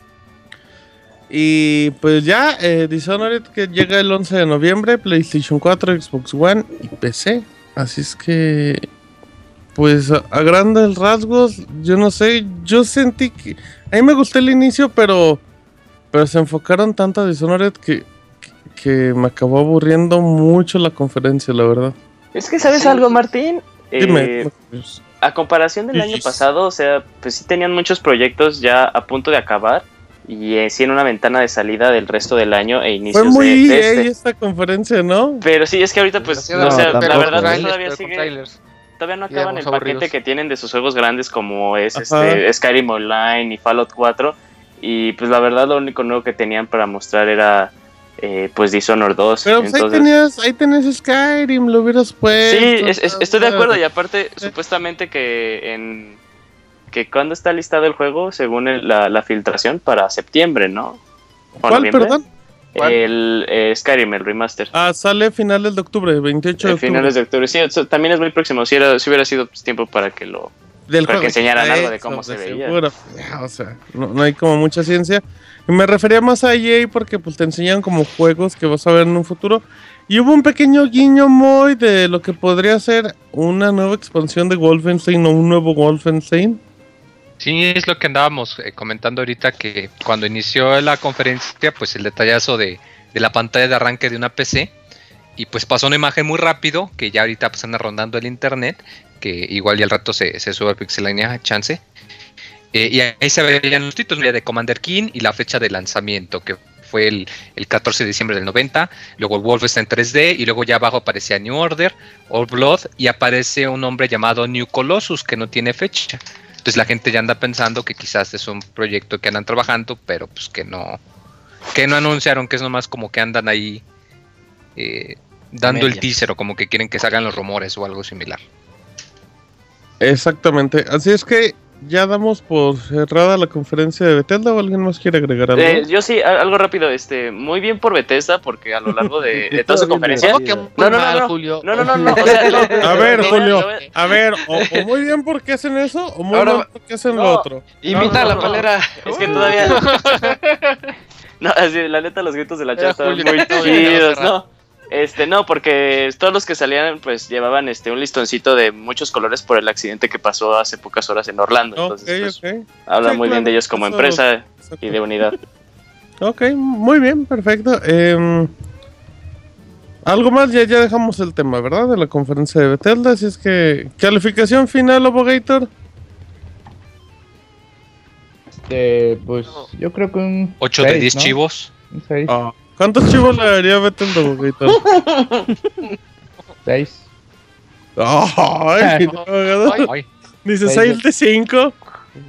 Y pues ya, eh, Dishonored que llega el 11 de noviembre, PlayStation 4, Xbox One y PC. Así es que, pues a, a grandes rasgos, yo no sé, yo sentí que... A mí me gustó el inicio, pero, pero se enfocaron tanto a Dishonored que, que, me acabó aburriendo mucho la conferencia, la verdad. Es que, ¿sabes Sí. algo, Martín? Dime. Eh, a comparación del año pasado, o sea, pues sí tenían muchos proyectos ya a punto de acabar y eh, sí en una ventana de salida del resto del año e inicios Fue muy de, de este. esta conferencia, ¿no? Pero sí, es que ahorita pues, No, o sea, la verdad Trailers, todavía sigue, todavía no acaban el paquete aburridos. que tienen de sus juegos grandes como es Ajá. este Skyrim Online y Fallout 4 y pues la verdad lo único nuevo que tenían para mostrar era eh, pues Dishonored 2. Pero pues ahí Entonces, tenías, ahí tenías Skyrim, lo hubieras puesto. Sí, es- es- estoy de acuerdo y aparte supuestamente que en que cuando está listado el juego según el- la, la filtración para septiembre, ¿no? ¿O ¿Cuál, noviembre? perdón? ¿Cuál? El eh, Skyrim, el remaster. Ah, sale finales de octubre, 28 de Eh, octubre. finales de octubre. Sí, eso también es muy próximo. Si, era, si hubiera sido pues, tiempo para que lo. del para juego. que enseñaran algo de Eso, cómo se veía. seguro. O sea, no, no hay como mucha ciencia. Me refería más a EA porque pues te enseñan como juegos que vas a ver en un futuro. Y hubo un pequeño guiño muy de lo que podría ser una nueva expansión de Wolfenstein o un nuevo Wolfenstein. Sí, es lo que andábamos eh, comentando ahorita, que cuando inició la conferencia, pues el detallazo de, de la pantalla de arranque de una PC, y pues pasó una imagen muy rápido, que ya ahorita pues anda rondando el internet, que igual y al rato se, se sube a Pixelania, chance. Eh, y ahí se veían los títulos mira, de Commander King y la fecha de lanzamiento, que fue el, el 14 de diciembre del 90, luego el Wolfenstein 3D, y luego ya abajo aparecía New Order, Old Blood, y aparece un hombre llamado New Colossus, que no tiene fecha. Entonces la gente ya anda pensando que quizás es un proyecto que andan trabajando, pero pues que no, que no anunciaron, que es nomás como que andan ahí eh, dando el teaser o como que quieren que salgan los rumores o algo similar. Exactamente. Así es que ya damos por cerrada la conferencia de Bethesda o alguien más quiere agregar algo. Eh, yo sí, algo rápido. este Muy bien por Bethesda, porque a lo largo de, de toda su bien conferencia. ¿Cómo que muy No, no, no, mal, no. Julio? No, no, no, no. O sea, no, a ver, Julio, a ver, o, o muy bien porque hacen eso o muy Ahora- mal porque hacen lo otro. Invita no, a la no. palera. Es que todavía. No, así, la neta, los gritos de la chat Julio, muy bien, chidos. ¿no? Este, no, porque todos los que salían, pues llevaban este un listoncito de muchos colores por el accidente que pasó hace pocas horas en Orlando. Entonces, pues, habla Sí, muy bien de ellos como eso- empresa y de unidad. Ok, muy bien, perfecto. Em, algo más, ya, ya dejamos el tema, ¿verdad? De la conferencia de Bethesda. Así es que, calificación final, Abogator. Este, pues yo creo que un 8 de seis, 10 ¿no? chivos. Un Ah, ¿Cuántos chivos le daría a Bethesda, Abogator? seis. Ay, abogado. Ay, Ay, Dice seis 6 de 5.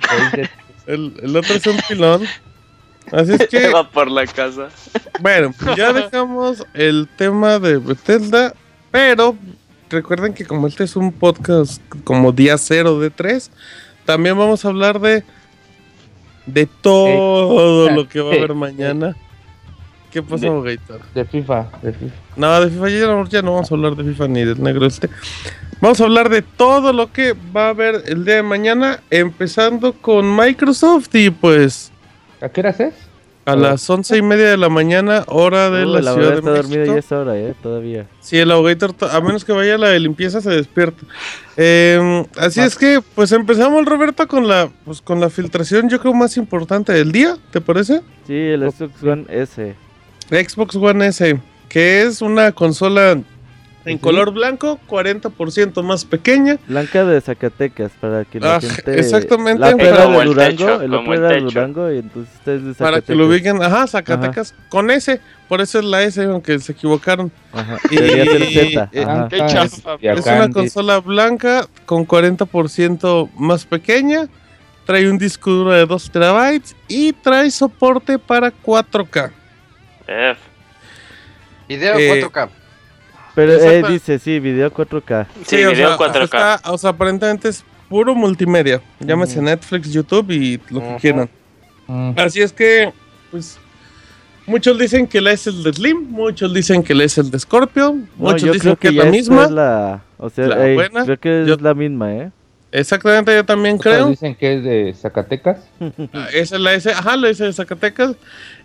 Seis de- El, el otro es un pilón. Así es que, Va por la casa. bueno, ya dejamos el tema de Bethesda. Pero recuerden que como este es un podcast como día cero de 3, también vamos a hablar de de todo Sí. lo que va a haber mañana. ¿Qué pasó, De- Abogator? de FIFA, de FIFA. No, de FIFA ya no, ya no vamos a hablar de FIFA ni del negro este. Vamos a hablar de todo lo que va a haber el día de mañana, empezando con Microsoft y pues ¿A qué horas es? a las once y media de la mañana, hora de Uh, la la Ciudad de México. ya es hora, eh, todavía. Sí, el Abogator, to- a menos que vaya a la de limpieza, se despierta. Eh, así es que, pues empezamos, Roberto, con la, pues, con la filtración, yo creo, más importante del día, ¿te parece? Sí, el Xbox One S. Xbox One S, que es una consola en color blanco, 40% más pequeña. Blanca de Zacatecas, para que la Ah, gente... exactamente. La era de el Durango, techo, el otro era de. Durango, y entonces es de Zacatecas. Para que lo ubiquen, ajá, Zacatecas con S, por eso es la S, aunque se equivocaron. Ajá, Y- debería ser Z. eh, ajá. Qué Ah, Es acá una consola blanca con 40% más pequeña. Trae un disco duro de 2 terabytes y trae soporte para 4K. F. Video Eh, 4K. Pero eh, dice, sí, video 4K. Sí, video sea, 4K. está- o sea, aparentemente es puro multimedia. Llámese. Netflix, YouTube y lo que quieran. Mm. Así es que, pues, muchos dicen que la es el de Slim, muchos dicen que la es el de Scorpio, No, muchos dicen que, que es la misma. es la... O sea, La ey, buena. creo que es Yo- la misma, ¿eh? Exactamente, yo también creo. Dicen que es de Zacatecas. Ah, Esa es la S, ajá, la S de Zacatecas.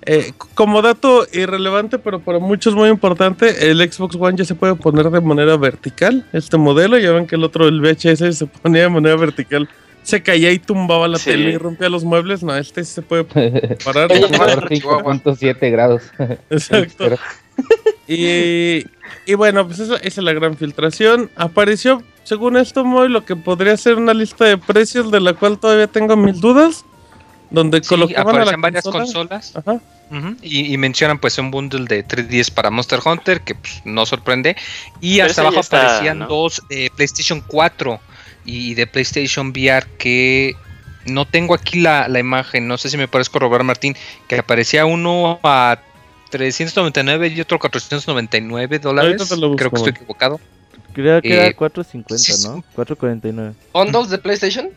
Eh, como dato irrelevante, pero para muchos muy importante, el Xbox One ya se puede poner de manera vertical. Este modelo, ya ven que el otro, el VHS, se ponía de manera vertical. Se caía y tumbaba la Sí. tele y rompía los muebles. No, este sí se puede parar. Oye, normal. pero- Por 5.7 grados. Exacto. Y, y bueno, pues esa, esa es la gran filtración. Apareció, según esto, muy lo que podría ser una lista de precios de la cual todavía tengo mil dudas. Donde Sí, colocaban a la aparecen varias consola. consolas Ajá. y, y mencionan pues un bundle de 3DS para Monster Hunter que pues, no sorprende y Pero hasta abajo está, aparecían ¿no? dos de PlayStation 4 y de PlayStation VR que no tengo aquí la, la imagen, no sé si me puedes corroborar Martín, que aparecía uno a 399 y otro 499 dólares, creo que estoy equivocado. Creo que Eh, era 450, sí, ¿no? 449. ¿Bundles de PlayStation?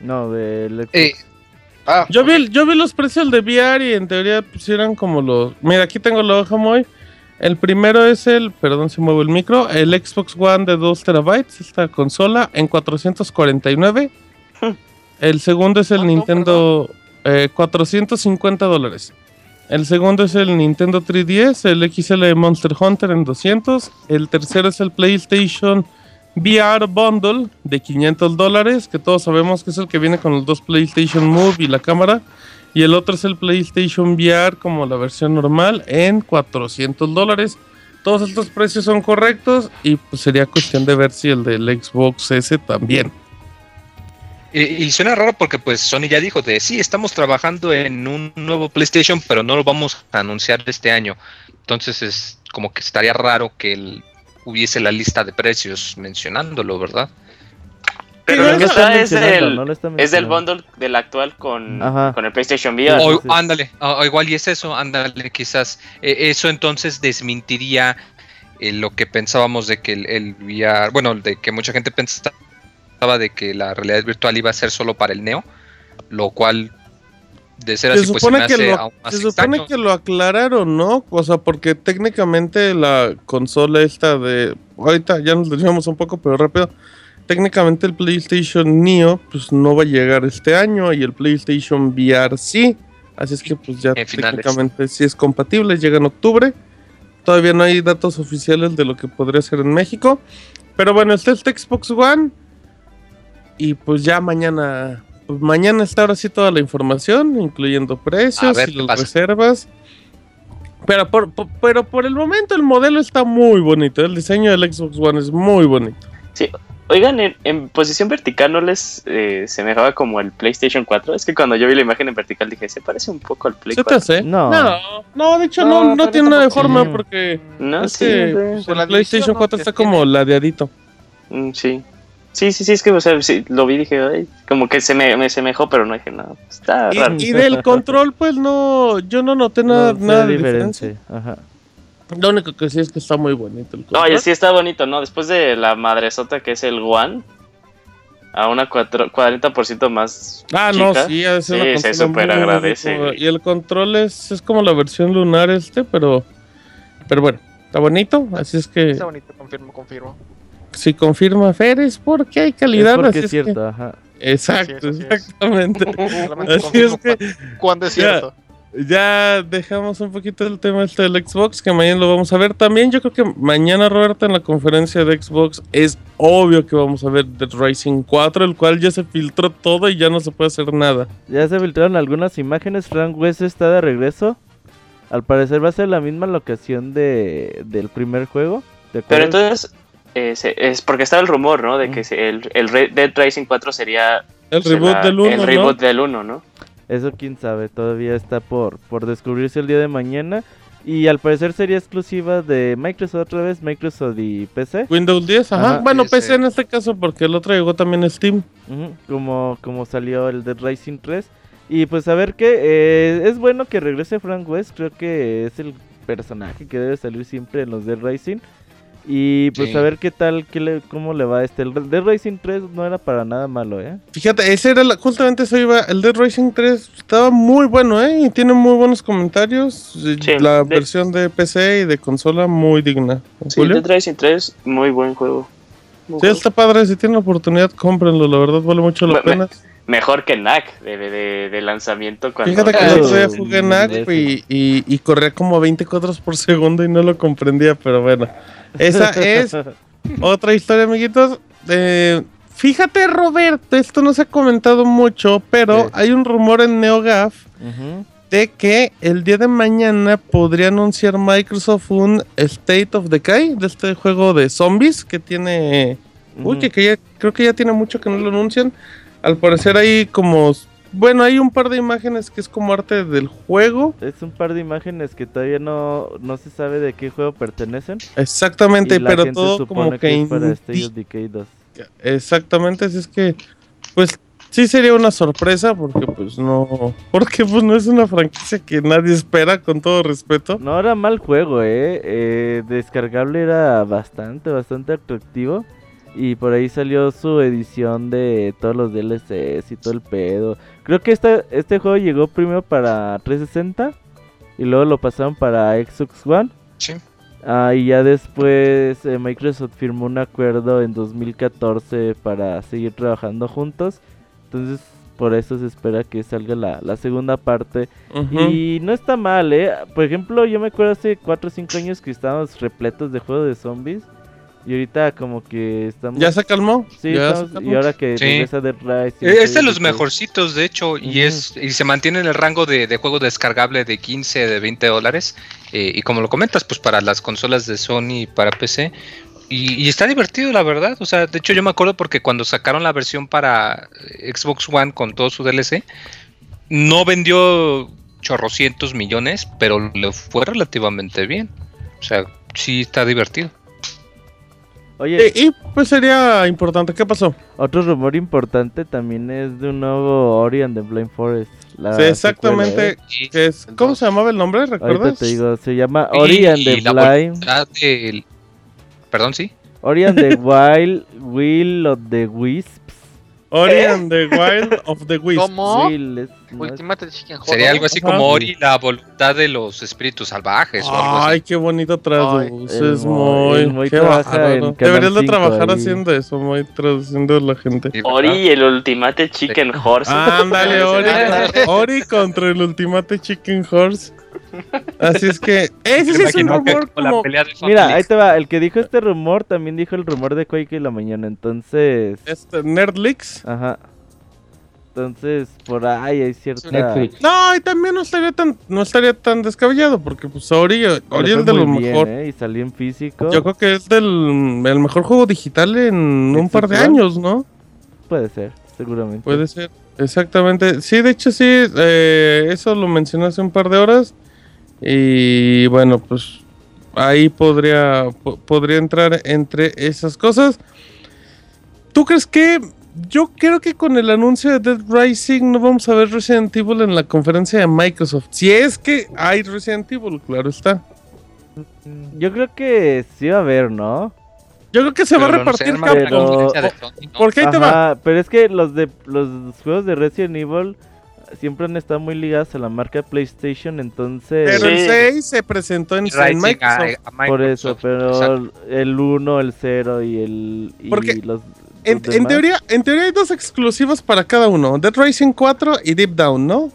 No, Xbox. Eh, Ah, Yo vi, el- yo vi los precios de VR y en teoría pues eran como los... Mira, aquí tengo la hoja muy... El primero es el, perdón si muevo el micro, el Xbox One de 2 terabytes, esta consola, en 449. El segundo es el Ah, no, Nintendo, eh, 450 dólares. El segundo es el Nintendo 3DS, el XL Monster Hunter en 200. El tercero es el PlayStation VR Bundle de 500 dólares, que todos sabemos que es el que viene con los dos PlayStation Move y la cámara. Y el otro es el PlayStation VR como la versión normal en 400 dólares. Todos estos precios son correctos y pues sería cuestión de ver si el del Xbox S también. Y, y suena raro porque pues Sony ya dijo de sí, estamos trabajando en un nuevo PlayStation, pero no lo vamos a anunciar este año. Entonces es como que estaría raro que el- hubiese la lista de precios mencionándolo, ¿verdad? Pero no lo está es del, no lo es del bundle del actual con, con el PlayStation VR. O, ándale, o, o igual y es eso, ándale, quizás. Eh, eso entonces desmentiría eh, lo que pensábamos de que el, el VR, bueno, de que mucha gente pensaba de que la realidad virtual iba a ser solo para el Neo, lo cual de ser Se así pues se que, hace lo, aún más se supone que lo aclararon, ¿no? O sea, porque técnicamente la consola esta de... Ahorita ya nos desviamos un poco, pero rápido. Técnicamente el PlayStation Neo pues no va a llegar este año y el PlayStation VR sí. Así es que pues ya En técnicamente sí es compatible, llega en octubre. Todavía no hay datos oficiales de lo que podría ser en México. Pero bueno, está el Xbox One. Y pues ya mañana, pues mañana está ahora sí toda la información, incluyendo precios ver y las pasa. reservas. Pero por, por- pero por el momento el modelo está muy bonito. El diseño del Xbox One es muy bonito. Oigan, en, en posición vertical no les eh, semejaba como el PlayStation 4. Es que cuando yo vi la imagen en vertical dije, se parece un poco al Play ¿Se te 4. hace? No. no, no, de hecho No, no, tiene nada de forma Sí. porque No, es sí, que, sí. pues, el la PlayStation división, ¿no? 4 que está tiene. como ladeadito. Mm, sí. Sí, sí, sí, es que o sea, sí, lo vi y dije, ay, como que se me, me semejó, pero no dije nada. Está Y, raro. y del control, pues no, yo no noté nada, No nada de diferencia. diferente. Ajá. Lo único que sí es que está muy bonito el No, control. oye, sí está bonito, ¿no? Después de la madresota que es el One, a una cuatro- 40% más Ah, chica. no, sí, ser una Sí, se súper agradece. Y el control es, es como la versión lunar este, pero pero bueno, está bonito, así es que Está bonito, confirmo, confirmo. Si confirma Fer es porque hay Es calidad, porque así es es que- cierto, ajá. exacto, Así es, así es. exactamente. Así es que cu- cuándo es cierto. ya dejamos un poquito el tema este del Xbox, que mañana lo vamos a ver también. Yo creo que mañana, Roberta, en la conferencia de Xbox, es obvio que vamos a ver Dead Rising 4, el cual ya se filtró todo y ya no se puede hacer nada. Ya se filtraron algunas imágenes. Frank West está de regreso. Al parecer va a ser la misma locación de, del primer juego. ¿te Pero entonces, eh, se- es porque estaba el rumor, ¿no? De que se- el, el Red Dead Rising 4 sería El reboot la- del 1, el ¿no? reboot del 1, ¿no? Eso quién sabe, todavía está por, por descubrirse el día de mañana. Y al parecer sería exclusiva de Microsoft otra vez, Microsoft y PC. Windows 10, ajá. Ajá, bueno, sí, PC sí. en este caso, porque el otro llegó también a Steam. Como, como salió el Dead Rising 3. Y pues a ver qué, eh, es bueno que regrese Frank West, creo que es el personaje que debe salir siempre en los Dead Rising. Y pues Sí. a ver qué tal, qué le, cómo le va este. El Dead Rising 3 no era para nada malo, ¿eh? Fíjate, ese era la- justamente eso iba. El Dead Rising 3 estaba muy bueno, ¿eh? Y tiene muy buenos comentarios. Sí, la de- versión de PC y de consola muy digna. Sí, Julio? Dead Rising 3, muy buen juego. Muy Sí, juego. está padre. Si tienen la oportunidad, cómprenlo. La verdad, vale mucho la Me- me- pena. Mejor que NAC de, de, de- de lanzamiento cuando... Fíjate que el otro día jugué NAC y, y, y corría como 20 cuadros por segundo y no lo comprendía, pero bueno. Esa es otra historia, amiguitos. Eh, fíjate, Roberto, esto no se ha comentado mucho, pero Sí. hay un rumor en NeoGAF de que el día de mañana podría anunciar Microsoft un State of Decay de este juego de zombies que tiene... Uy, que, que ya, creo que ya tiene mucho que no lo anuncian. Al parecer hay como... Bueno, hay un par de imágenes que es como arte del juego. Es un par de imágenes que todavía no, no se sabe de qué juego pertenecen. Exactamente, pero todo como que... es para State indi- of Decay 2. Exactamente, así es que... Pues sí sería una sorpresa porque pues no... Porque pues no es una franquicia que nadie espera, con todo respeto. No era mal juego, eh. Eh, Descargable era bastante, bastante atractivo. Y por ahí salió su edición de todos los DLCs y todo el pedo. Creo que este, este juego llegó primero para 360 y luego lo pasaron para Xbox One. Sí. Ah, y ya después eh, Microsoft firmó un acuerdo en 2014 para seguir trabajando juntos. Entonces por eso se espera que salga la, la segunda parte. Y no está mal, ¿eh? Por ejemplo, yo me acuerdo hace 4 o 5 años que estábamos repletos de juegos de zombies. Y ahorita como que estamos... ¿Ya se calmó? Sí, ¿Ya estamos- se calmó? y ahora que Sí. regresa Dead Rising... Eh, Es de los mejorcitos, de hecho, y es y se mantiene en el rango de, de juego descargable de 15, de 20 dólares. eh, y como lo comentas, pues para las consolas de Sony y para PC. Y, y está divertido, la verdad. O sea, de hecho, yo me acuerdo porque cuando sacaron la versión para Xbox One con todo su DLC, no vendió chorrocientos millones, pero le fue relativamente bien. O sea, sí está divertido. Oye, Y, y, pues sería importante. ¿Qué pasó? otro rumor importante también es de un nuevo Ori and the Blind Forest. la Sí, exactamente. ¿eh? Que es, ¿Cómo se llamaba el nombre? Ahorita ¿Recuerdas? te digo, se llama Ori and the Blind... del- Perdón, sí. Ori and the Wild Will of the Wisps. Ori and the Wild of the Wisps. ¿Cómo? Es- no es- Ultimate Chicken Sería algo así como Ori, la voluntad de los espíritus salvajes o algo Ay, así. qué bonito traduces, el Moy- Moy qué Deberías de 5 trabajar ahí. haciendo eso, muy traduciendo a la gente. Ori y el Ultimate Chicken Horse. Ándale, Ori, Ori contra el Ultimate Chicken Horse. Así es que ese sí es un rumor como Mira, ahí te va. El que dijo este rumor también dijo el rumor de Quake en la mañana. Entonces. este, Nerdlix. Ajá. Entonces, por ahí hay cierta. Netflix. No, y también no estaría tan no estaría tan descabellado porque pues Ori, le Ori es de lo bien, mejor. ¿eh? Y salió en físico. Yo creo que es del el mejor juego digital en un par de años, ¿no? Puede ser, seguramente. Puede ser, exactamente. Sí, de hecho sí, eh, eso lo mencioné hace un par de horas. Y bueno, pues ahí podría, po- podría entrar entre esas cosas. ¿Tú crees que... Yo creo que con el anuncio de Dead Rising no vamos a ver Resident Evil en la conferencia de Microsoft. Si es que hay Resident Evil, claro está. Yo creo que sí va a haber, ¿no? Yo creo que se va a repartir en la Pero- Sony, ¿no? Porque ahí te va. Pero es que los de los juegos de Resident Evil siempre han estado muy ligados a la marca PlayStation, entonces Pero el Sí. 6 se presentó en, Microsoft. por eso, pero exacto. el 1, el 0 y el y Porque los, En, los en demás. teoría, en teoría hay dos exclusivos para cada uno, Dead Rising 4 y Deep Down, ¿no?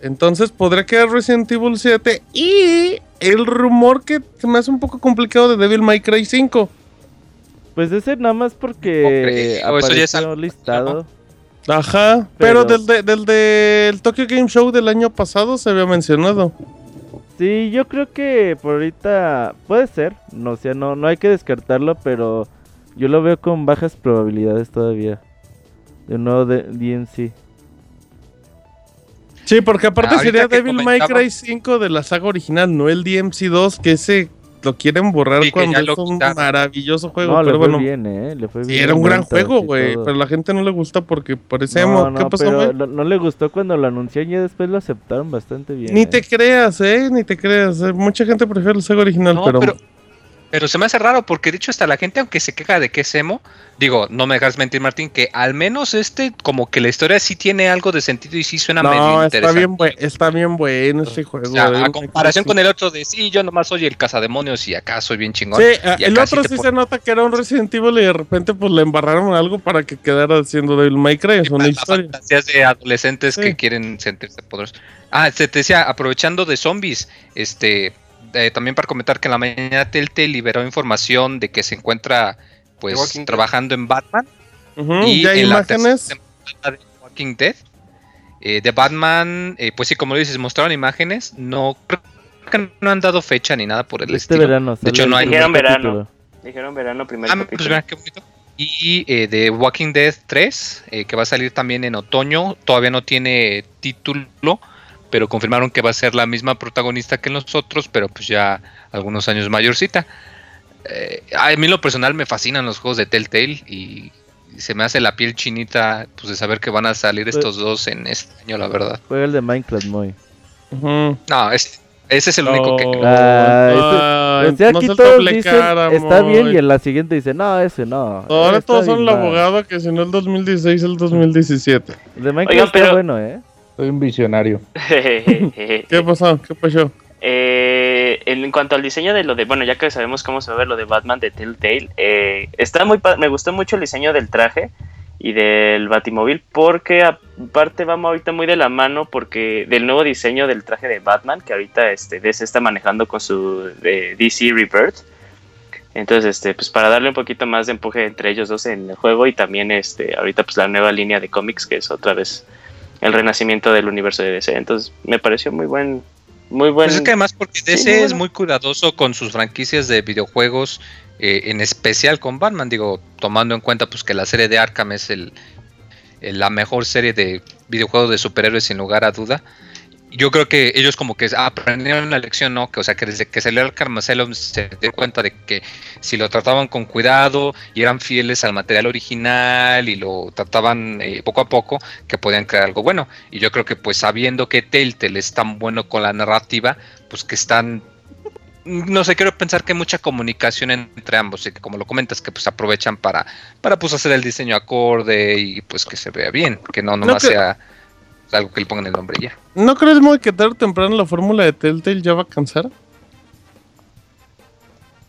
Entonces podría quedar Resident Evil 7 y el rumor que se me hace un poco complicado de Devil May Cry 5. Pues ese nada más porque eso ya es apareció algo, listado. Ajá, pero, Pero- del, de- del del Tokyo Game Show del año pasado se había mencionado. Sí, yo creo que por ahorita puede ser, no, o sea, no, no hay que descartarlo, pero yo lo veo con bajas probabilidades todavía. De un nuevo de DNC. Sí, porque aparte sería Devil May Cry 5 de la saga original, no el DMC2, que ese lo quieren borrar Sí, cuando es un quitaron. maravilloso juego. No, le pero fue bueno, bien, eh, le fue sí, bien era un gran juego, güey. Pero la gente no le gusta porque parece No. ¿Qué pasó, pero güey? no, no le gustó cuando lo anunciaron y ya después lo aceptaron bastante bien. Ni eh. te creas, eh, ni te creas. eh, Mucha gente prefiere la saga original, No, pero... pero, pero se me hace raro porque dicho hasta la gente, aunque se queja de que es emo, digo, no me dejas mentir, Martín, que al menos este, como que la historia sí tiene algo de sentido y sí suena medio No, está interesante. bien, buen, está bien bueno este juego. O sea, Devil a May comparación con el otro de sí, yo nomás soy el cazademonios y acá soy bien chingón. Sí, Y el otro sí se nota que era un Resident Evil y de repente pues le embarraron algo para que quedara haciendo Devil May Cry, es una historia. fantasías de adolescentes Sí. que quieren sentirse poderosos. Ah, se te decía, aprovechando de zombies, este, eh, también para comentar que en la mañana Telltale liberó información de que se encuentra, pues, trabajando en Batman. Y ya hay en la imágenes. tercera temporada de Walking Dead. Eh, de Batman, eh, pues sí, como lo dices, mostraron imágenes. No creo que no han dado fecha ni nada por el Este estilo. verano. De hecho, no hay- Dijeron verano. capítulo. Dijeron verano primer Ah, pues vean qué bonito. Y eh, de Walking Dead 3, eh, que va a salir también en otoño, todavía no tiene título, pero confirmaron que va a ser la misma protagonista que los otros, pero pues ya algunos años mayorcita. Eh, a mí lo personal me fascinan los juegos de Telltale y se me hace la piel chinita pues de saber que van a salir estos dos en este año, la verdad. Juega el de Minecraft, muy. Ujú. No, ese, ese es el único que No. Ah, sea, no aquí seas todos doble dicen cara, está bien Moy. y en la siguiente dice no, ese no. Ahora todos son mal". abogado que si no el 2016, el 2017. El de Minecraft Oigan, está bueno, ¿eh? Soy un visionario. ¿Qué pasó? ¿Qué pasó? Eh, en cuanto al diseño de lo de, bueno, ya que sabemos cómo se va a ver lo de Batman de Telltale, eh, está muy, pa- me gustó mucho el diseño del traje y del Batimóvil porque aparte vamos ahorita muy de la mano porque del nuevo diseño del traje de Batman que ahorita este DC está manejando con su eh, DC Rebirth. Entonces, este, pues para darle un poquito más de empuje entre ellos dos en el juego y también este, ahorita pues la nueva línea de cómics que es otra vez el renacimiento del universo de DC. Entonces, me pareció muy buen muy buen Pues es que además porque DC muy es bueno. muy cuidadoso con sus franquicias de videojuegos, eh, en especial con Batman, digo, tomando en cuenta pues que la serie de Arkham es el, el- la mejor serie de videojuegos de superhéroes sin lugar a duda. Yo creo que ellos como que aprendieron la lección, ¿no? Que, o sea, que desde que salió Arkham Asylum se dio cuenta de que si lo trataban con cuidado y eran fieles al material original y lo trataban eh, poco a poco, que podían crear algo bueno. Y yo creo que pues sabiendo que Telltale es tan bueno con la narrativa, pues que están no sé, quiero pensar que hay mucha comunicación entre ambos y que como lo comentas que pues aprovechan para para pues hacer el diseño acorde y pues que se vea bien, que no nomás que- sea algo que le pongan el nombre ya. ¿No crees, muy que tarde o temprano la fórmula de Telltale ya va a cansar?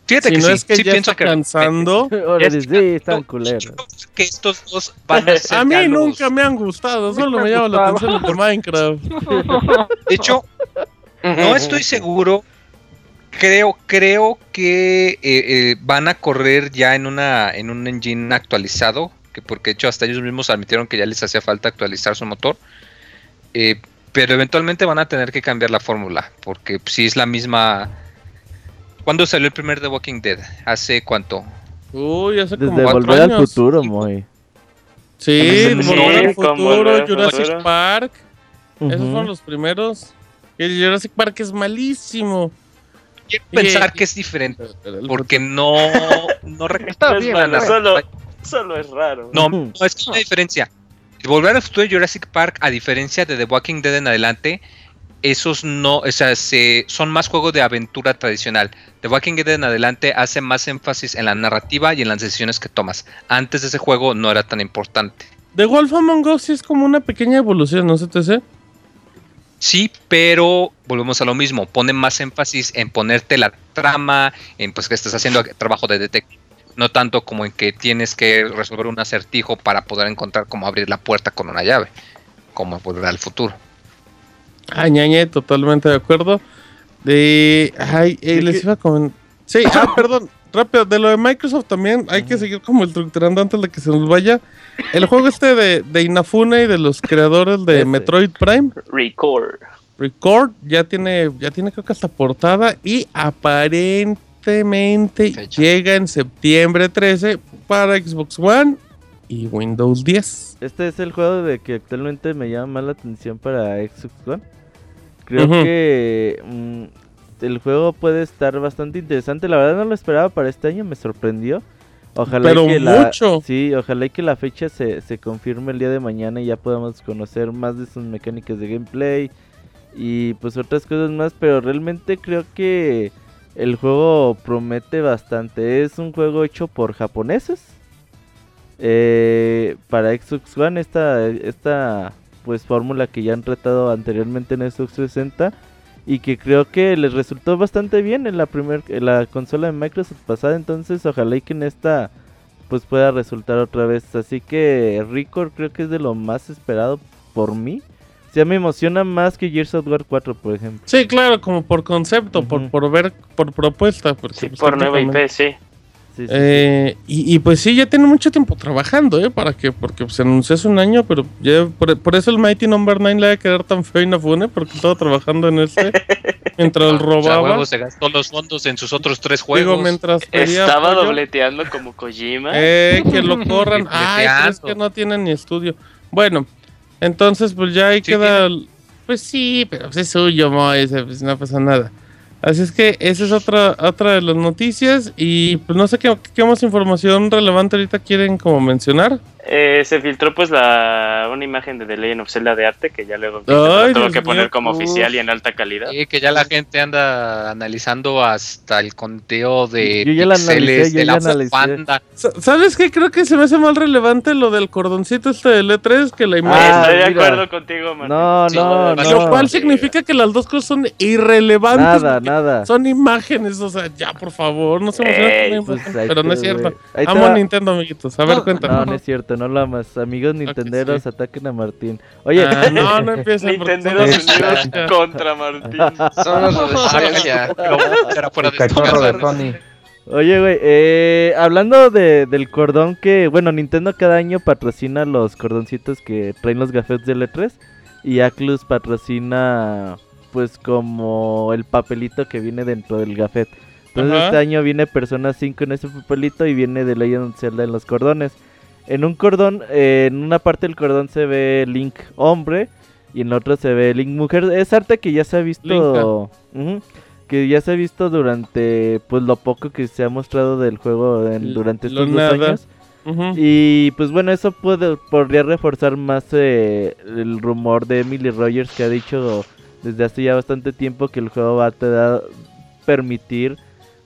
Fíjate Si que no sí, es que sí ya pienso está que cansando. Es- sí, están culeros. que estos dos van a ser A mí nunca me han gustado, solo me llama la atención el de Minecraft. De hecho, no estoy seguro. Creo, creo que eh, eh, van a correr ya en una, en un engine actualizado, que porque de hecho hasta ellos mismos admitieron que ya les hacía falta actualizar su motor. Eh, pero eventualmente van a tener que cambiar la fórmula, porque si es la misma. ¿Cuándo salió el primer The Walking Dead? ¿Hace cuánto? Uy, hace como Desde cuatro volver al futuro, muy. Sí, Sí, Volver al Futuro, Volver Jurassic Futuro. Park. Esos fueron los primeros. El Jurassic Park es malísimo. Quiero Y- pensar que es diferente, porque no, no es malo, solo, solo es raro. No, no, es una diferencia. Volver al futuro de Jurassic Park, a diferencia de The Walking Dead en adelante, esos no, o sea, se, son más juegos de aventura tradicional. The Walking Dead en adelante hace más énfasis en la narrativa y en las decisiones que tomas. Antes de ese juego no era tan importante. The Wolf Among Us sí es como una pequeña evolución, ¿no se te hace? Sí, pero volvemos a lo mismo. Pone más énfasis en ponerte la trama, en pues que estás haciendo trabajo de detective. No tanto como en que tienes que resolver un acertijo para poder encontrar cómo abrir la puerta con una llave. Como volver al futuro. Ah, ñañe, totalmente de acuerdo. De. Ay, eh, ¿De les iba a comentar. Sí, ah, perdón. Rápido, de lo de Microsoft también hay que seguir como estructurando antes de que se nos vaya. El juego este de, de Inafune y de los creadores de. Metroid Prime, Record. Record, ya tiene, ya tiene creo que hasta portada y Fecha. llega en septiembre 13 para Xbox One y Windows 10. Este es el juego de que actualmente me llama más la atención para Xbox One. Creo que mm, el juego puede estar bastante interesante. La verdad no lo esperaba para este año, me sorprendió. Ojalá Pero que la, mucho. Sí, ojalá y que la fecha se, se confirme el día de mañana y ya podamos conocer más de sus mecánicas de gameplay y pues otras cosas más. Pero realmente creo que el juego promete bastante. Es un juego hecho por japoneses. Eh, para Xbox One esta, esta pues fórmula que ya han tratado anteriormente en Xbox 360 y que creo que les resultó bastante bien en la primer la consola de Microsoft pasada entonces ojalá y que en esta pues pueda resultar otra vez así que Record creo que es de lo más esperado por mí o sea me emociona más que Gears of War 4 por ejemplo Sí, claro, como por concepto, por, Ujú. por ver, por propuesta. Porque, Sí, pues, por nueva IP, sí. Sí, sí, sí. Eh, y, y pues sí, ya tiene mucho tiempo trabajando, ¿eh? Para que, porque se anunció hace un año, pero ya por, por eso el Mighty Number 9 le va a quedar tan feo y Inafune, porque estaba trabajando en este mientras O sea, robaba. huevo, se gastó los fondos en sus otros tres digo, juegos. mientras pedía Estaba apoyo, dobleteando como Kojima. Eh, que lo corran. Ay, es que no tienen ni estudio. Bueno, entonces pues ya ahí Sí queda. Pues sí, pero pues es suyo, Moise, pues no pasa nada. Así es que esa es otra, otra de las noticias. Y pues no sé qué, qué más información relevante ahorita quieren como mencionar. Eh, se filtró pues la una imagen de The Legend of Zelda de arte que ya luego Ay, la tuvo Dios que poner mío. como Uf. oficial y en alta calidad. Sí, que ya la gente anda analizando hasta el conteo de Yo ya la analicé, yo de ya la ¿Sabes qué? Creo que se me hace más relevante lo del cordoncito este del E3 que la imagen. Ah, Estoy de mira. acuerdo contigo, Martín. no Sí, no lo no lo cual significa que las dos cosas son irrelevantes. nada nada Son imágenes, o sea, ya por favor, no se emocionen Pues imagen, pero no es cierto. Amo Nintendo, amiguitos. A ver, No, cuéntame. No, no es cierto, no lo amas. Amigos nintenderos, sí. ataquen a Martín. Oye, Ah, no, no empiecen. porque Nintenderos son- Unidos contra Martín. Oye, güey, eh, hablando de, del cordón que, bueno, Nintendo cada año patrocina los cordoncitos que traen los gafetes de L3 y Aclus patrocina, pues, como el papelito que viene dentro del gafet. Entonces Ajá. este año viene Persona 5 en ese papelito y viene de Legend of Zelda en los cordones. En un cordón, eh, en una parte del cordón se ve Link hombre y en la otra se ve Link mujer. Es arte que ya se ha visto, que ya se ha visto durante pues lo poco que se ha mostrado del juego en- durante estos dos nada. años. Y pues bueno, eso puede, podría reforzar más eh, el rumor de Emily Rogers que ha dicho desde hace ya bastante tiempo que el juego va a te da- permitir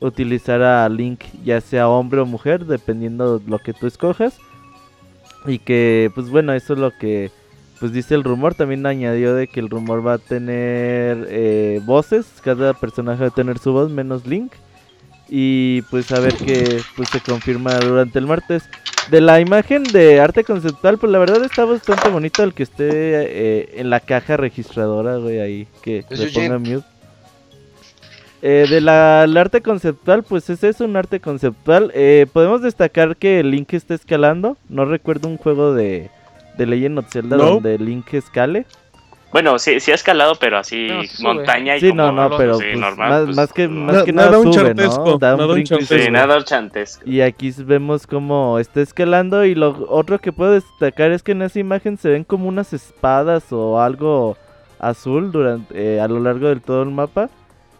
utilizar a Link ya sea hombre o mujer, dependiendo de lo que tú escojas. Y que pues bueno, eso es lo que pues dice el rumor. También añadió de que el rumor va a tener eh, voces, cada personaje va a tener su voz menos Link. Y pues a ver que pues se confirma durante el martes. De la imagen de arte conceptual, pues la verdad está bastante bonito el que esté eh, en la caja registradora, güey, ahí, que Es le ponga mute. Eh, de la el arte conceptual, pues ese es un arte conceptual. Eh, podemos destacar que Link está escalando. No recuerdo un juego de, de Legend of Zelda No. donde Link escale. Bueno, sí, sí ha escalado, pero así No, montaña y Sí, como no, no, pero sí, pues, normal, más, pues, más que, más que Na- nada nada un sube, chartesco, ¿no? Da un nada un brinco y. Sí, nada aquí vemos como está escalando y lo otro que puedo destacar es que en esa imagen se ven como unas espadas o algo azul durante eh, a lo largo del todo el mapa.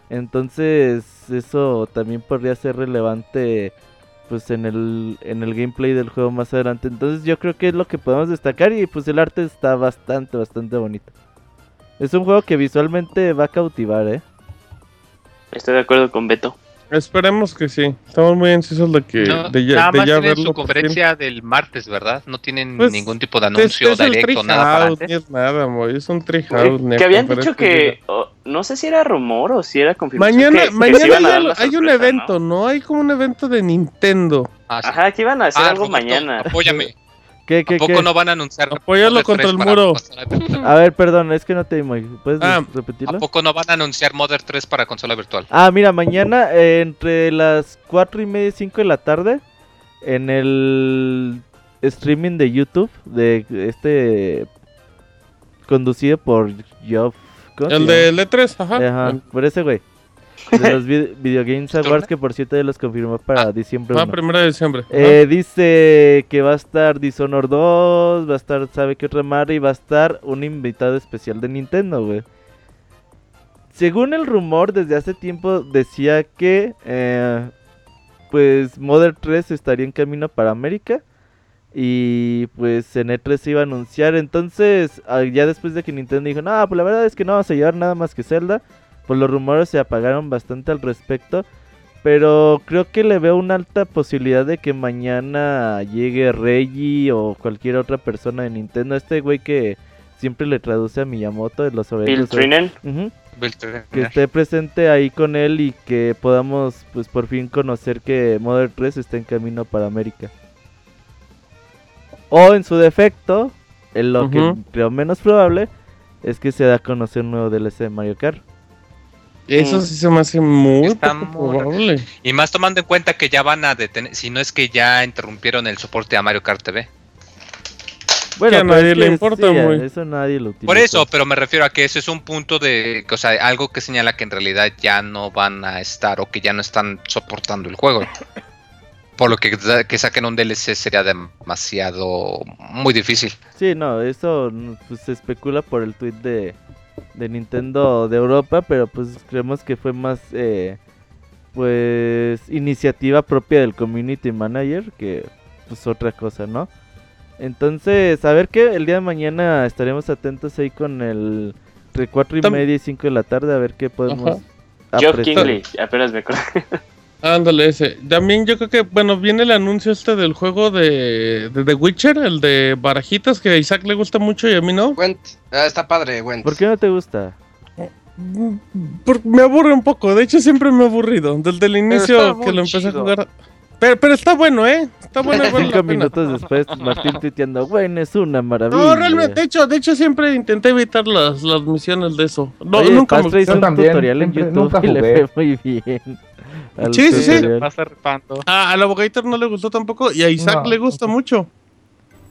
Entonces eso también podría ser relevante pues en el en el gameplay del juego más adelante. Entonces yo creo que es lo que podemos destacar y pues el arte está bastante bastante bonito. Es un juego que visualmente va a cautivar, ¿eh? Estoy de acuerdo con Beto. Esperemos que sí. Estamos muy ansiosos de que No, de ya, nada de más ya tienen verlo. su conferencia del martes, ¿verdad? No tienen Pues, ningún tipo de Es, anuncio, es el directo, nada para Treehouse, antes. ni es nada, moy, es un Treehouse. ni que habían dicho que, oh, no sé si era rumor o si era confirmación. Mañana, que- mañana hay, al- un evento, ¿no? Hay como un evento de Nintendo. Ah, sí. Ajá, que iban a hacer Ah, algo Roberto, mañana. Apóyame. ¿Qué, qué, ¿A poco qué? no van a anunciar? Apóyalo Modern contra 3 el muro. A ver, perdón, es que no te oí. ¿Puedes Ah, ¿A repetirlo? poco no van a anunciar Modern 3 para consola virtual? Ah, mira, mañana eh, entre las 4 y media y 5 de la tarde en el streaming de YouTube de este conducido por Geoff. ¿cómo se El de L3, ajá. Ajá, por ese güey. De los vid- Video Games Awards que por cierto ya los confirmó para Ah, diciembre Ah, 1. primera de diciembre. Eh, dice que va a estar Dishonored 2, va a estar, sabe qué otra madre, y va a estar un invitado especial de Nintendo, güey. Según el rumor, desde hace tiempo decía que, eh, pues, Modern 3 estaría en camino para América. Y pues en E3 se iba a anunciar. Entonces, ah, ya después de que Nintendo dijo, no, pues la verdad es que no vamos a llevar nada más que Zelda. Pues los rumores se apagaron bastante al respecto. Pero creo que le veo una alta posibilidad de que mañana llegue Reggie o cualquier otra persona de Nintendo. Este güey que siempre le traduce a Miyamoto de los Bill Bill Turner. Que esté presente ahí con él y que podamos pues por fin conocer que Modern 3 está en camino para América. O en su defecto, en lo que creo menos probable, es que se da a conocer un nuevo DLC de Mario Kart. Eso Mm. sí se me hace muy Está poco muy- probable. Y más tomando en cuenta que ya van a detener, si no es que ya interrumpieron el soporte a Mario Kart TV. Bueno, a nadie es le importa sí, a muy. Eso nadie lo utiliza. Por eso, pero me refiero a que ese es un punto de, o sea, algo que señala que en realidad ya no van a estar o que ya no están soportando el juego. Por lo que, que saquen un DLC sería demasiado, muy difícil. Sí, no, eso pues, se especula por el tweet de, de Nintendo de Europa, pero pues creemos que fue más eh, pues iniciativa propia del community manager que pues otra cosa, ¿no? Entonces, a ver que el día de mañana estaremos atentos ahí con el entre 4 y media y 5 de la tarde a ver qué podemos. Kingley, apenas me acuerdo. Ándale, ese. También yo creo que, bueno, viene el anuncio este del juego de, de The Witcher, el de barajitas, que a Isaac le gusta mucho y a mí no. Gwent. Ah, está padre, Gwent. ¿Por qué no te gusta? Porque me aburre un poco, de hecho siempre me he aburrido. Desde el inicio que lo empecé chido. a jugar. Pero, pero está bueno, ¿eh? Está bueno. vale la Cinco pena. minutos después, Martín tuiteando, bueno, es una maravilla. No, realmente, de hecho, de hecho siempre intenté evitar las, las misiones de eso. No, Oye, nunca me hizo un también, tutorial en siempre- YouTube nunca y le fue muy bien. Al Sí, sí, sí. Ah, al abogadito no le gustó tampoco y a Isaac No. le gusta mucho.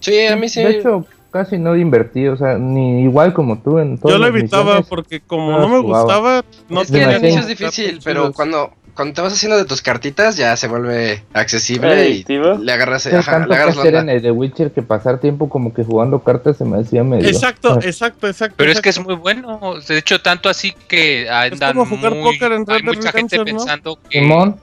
Sí, a mí sí. De hecho, casi no invertí, o sea, ni igual como tú en todas Yo lo evitaba misiones. porque como no no me jugaba. gustaba, no es que al inicio es difícil, pero cuando, cuando te vas haciendo de tus cartitas ya se vuelve accesible y le agarras, ajá, tanto le que agarras la hacer en el The Witcher que pasar tiempo como que jugando cartas se me hacía medio... Exacto, exacto, exacto. Pero es que es muy bueno. De hecho, tanto así que andan como jugar muy, póker en Red hay mucha gente ¿no? pensando que Simón,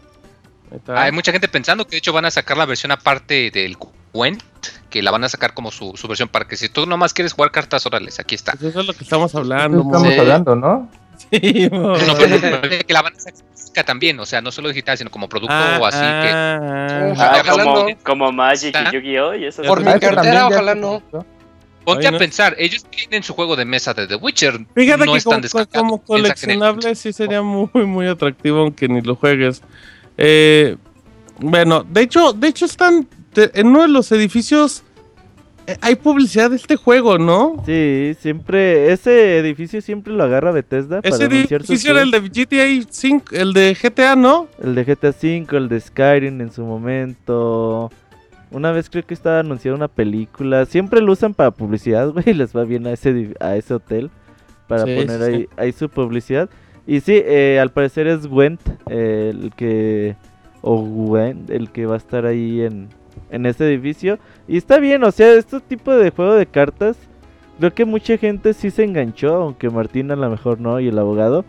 hay mucha gente pensando que de hecho van a sacar la versión aparte del Gwent, que la van a sacar como su, su versión para que si tú nomás quieres jugar cartas, órales, aquí está. Pues eso es lo que estamos eso hablando, mo. estamos Sí. hablando, ¿no? Sí, mo. No, pero que la van a sacar física también, o sea, no solo digital, sino como producto Ah, o así que ah, Ojalá, Ah, como, ojalá no. como Magic Ah. y Yu-Gi-Oh! y eso. Por mi cartera, ojalá no. ponte Ay, no. a pensar, ellos tienen su juego de mesa de The Witcher, Fíjate no que están como, como coleccionable sí sería muy, muy atractivo aunque ni lo juegues. Eh, bueno, de hecho, de hecho están te- en uno de los edificios. Eh, hay publicidad de este juego, ¿no? Sí, siempre, ese edificio siempre lo agarra Bethesda para Ese sus edificio era el de GTA 5, el de GTA, ¿no? El de GTA V, el de Skyrim en su momento. Una vez creo que estaba anunciada una película. Siempre lo usan para publicidad, güey. Les va bien a ese, a ese hotel. Para Sí, poner sí, ahí, sí. ahí su publicidad. Y sí, eh, al parecer es Gwent eh, el que... O Gwent el que va a estar ahí en, en ese edificio. Y está bien, o sea, este tipo de juego de cartas... Creo que mucha gente sí se enganchó, aunque Martín a lo mejor no, y el abogado.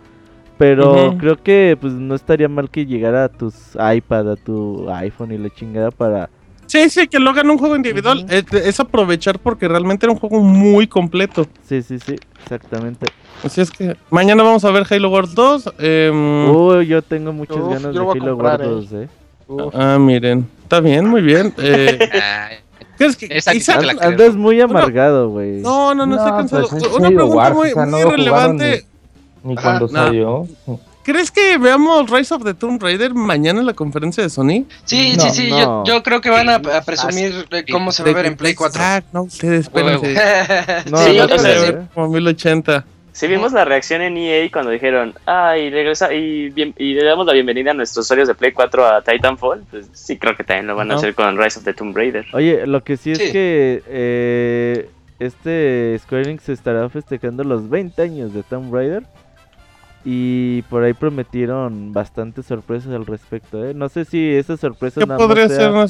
Pero Ujú. creo que pues no estaría mal que llegara a tus iPad, a tu iPhone y la chingada para... Sí, sí, que lo hagan un juego individual. Ujú. es, es aprovechar porque realmente era un juego muy completo. Sí, sí, sí, exactamente. Así es que mañana vamos a ver Halo Wars 2. em, Uy, yo tengo muchas Uf, ganas de Halo comprar, Wars eh. 2, eh. Uf. Ah, miren. Está bien, muy bien. Eh, ¿crees que Isaac-. Andas muy amargado, güey. No, no, no, estoy No, cansado. pues es Una pregunta Wars, muy, o sea, no muy lo jugaron relevante. Ni cuando no. salió. ¿crees que veamos Rise of the Tomb Raider mañana en la conferencia de Sony? Sí, No, sí, sí, no. Yo, yo creo que van a, a presumir cómo se va a ver en Play 4. Ah, no, ustedes, espérense. No, Sí, no o sea, creo, sí. ¿eh? Como 1080. Sí vimos la reacción en EA cuando dijeron, ay, regresa y, bien- y le damos la bienvenida a nuestros usuarios de Play 4 a Titanfall. Pues sí creo que también lo van a hacer con Rise of the Tomb Raider. Oye, lo que sí es Sí. que eh, este Square Enix estará festejando los 20 años de Tomb Raider. Y por ahí prometieron bastantes sorpresas al respecto, ¿eh? No sé si esas sorpresas ¿Qué nada más podría sea- ser una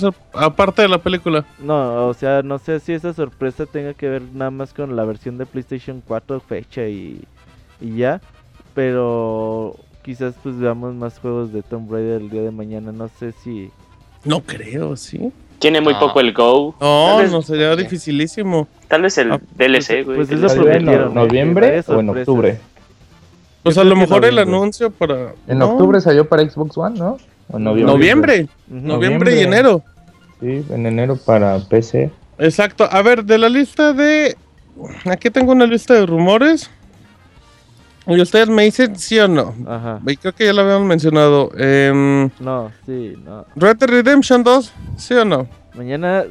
aparte de la película? No, o sea, no sé si esa sorpresa tenga que ver nada más con la versión de PlayStation 4 fecha y, y ya. Pero quizás pues veamos más juegos de Tomb Raider el día de mañana. No sé si... No creo, ¿sí? Tiene muy No. poco el Go. No, vez- no sería dificilísimo. Tal vez el Ah, DLC, güey. pues que eso les- ¿Salió en prometieron, no- noviembre o en sorpresas. octubre? Pues a lo mejor el anuncio para... En no, octubre salió para Xbox One, ¿no? ¿O en noviembre? Noviembre. Noviembre y enero. Sí, en enero para PC. Exacto. A ver, de la lista de... Aquí tengo una lista de rumores. Y ustedes me dicen sí o no. Ajá. Y creo que ya lo habíamos mencionado. Em, No, sí, no. Red Dead Redemption 2, ¿sí o no? Mañana...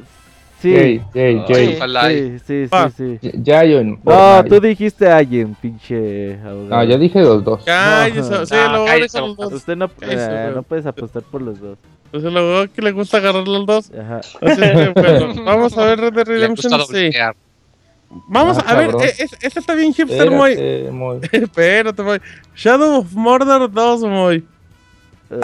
Sí. Jay, Jay, Jay. Sí, sí, sí, Ah. sí. Ya yo en No, tú dijiste alguien, pinche abogado. No, yo dije los dos. Cállese, No. sí, Ah, lo voy a cállese, dejar los dos. Usted no, Cállese, eh, no puedes apostar por los dos. Pues el abogado que le gusta agarrar los dos. Ajá. Así es que, bueno, vamos a ver Red Dead Redemption, sí. Vamos Ah, a ver, eh, es- este está bien hipster, muy. Espérate, muy. Espérate, muy. Shadow of Mordor 2, muy.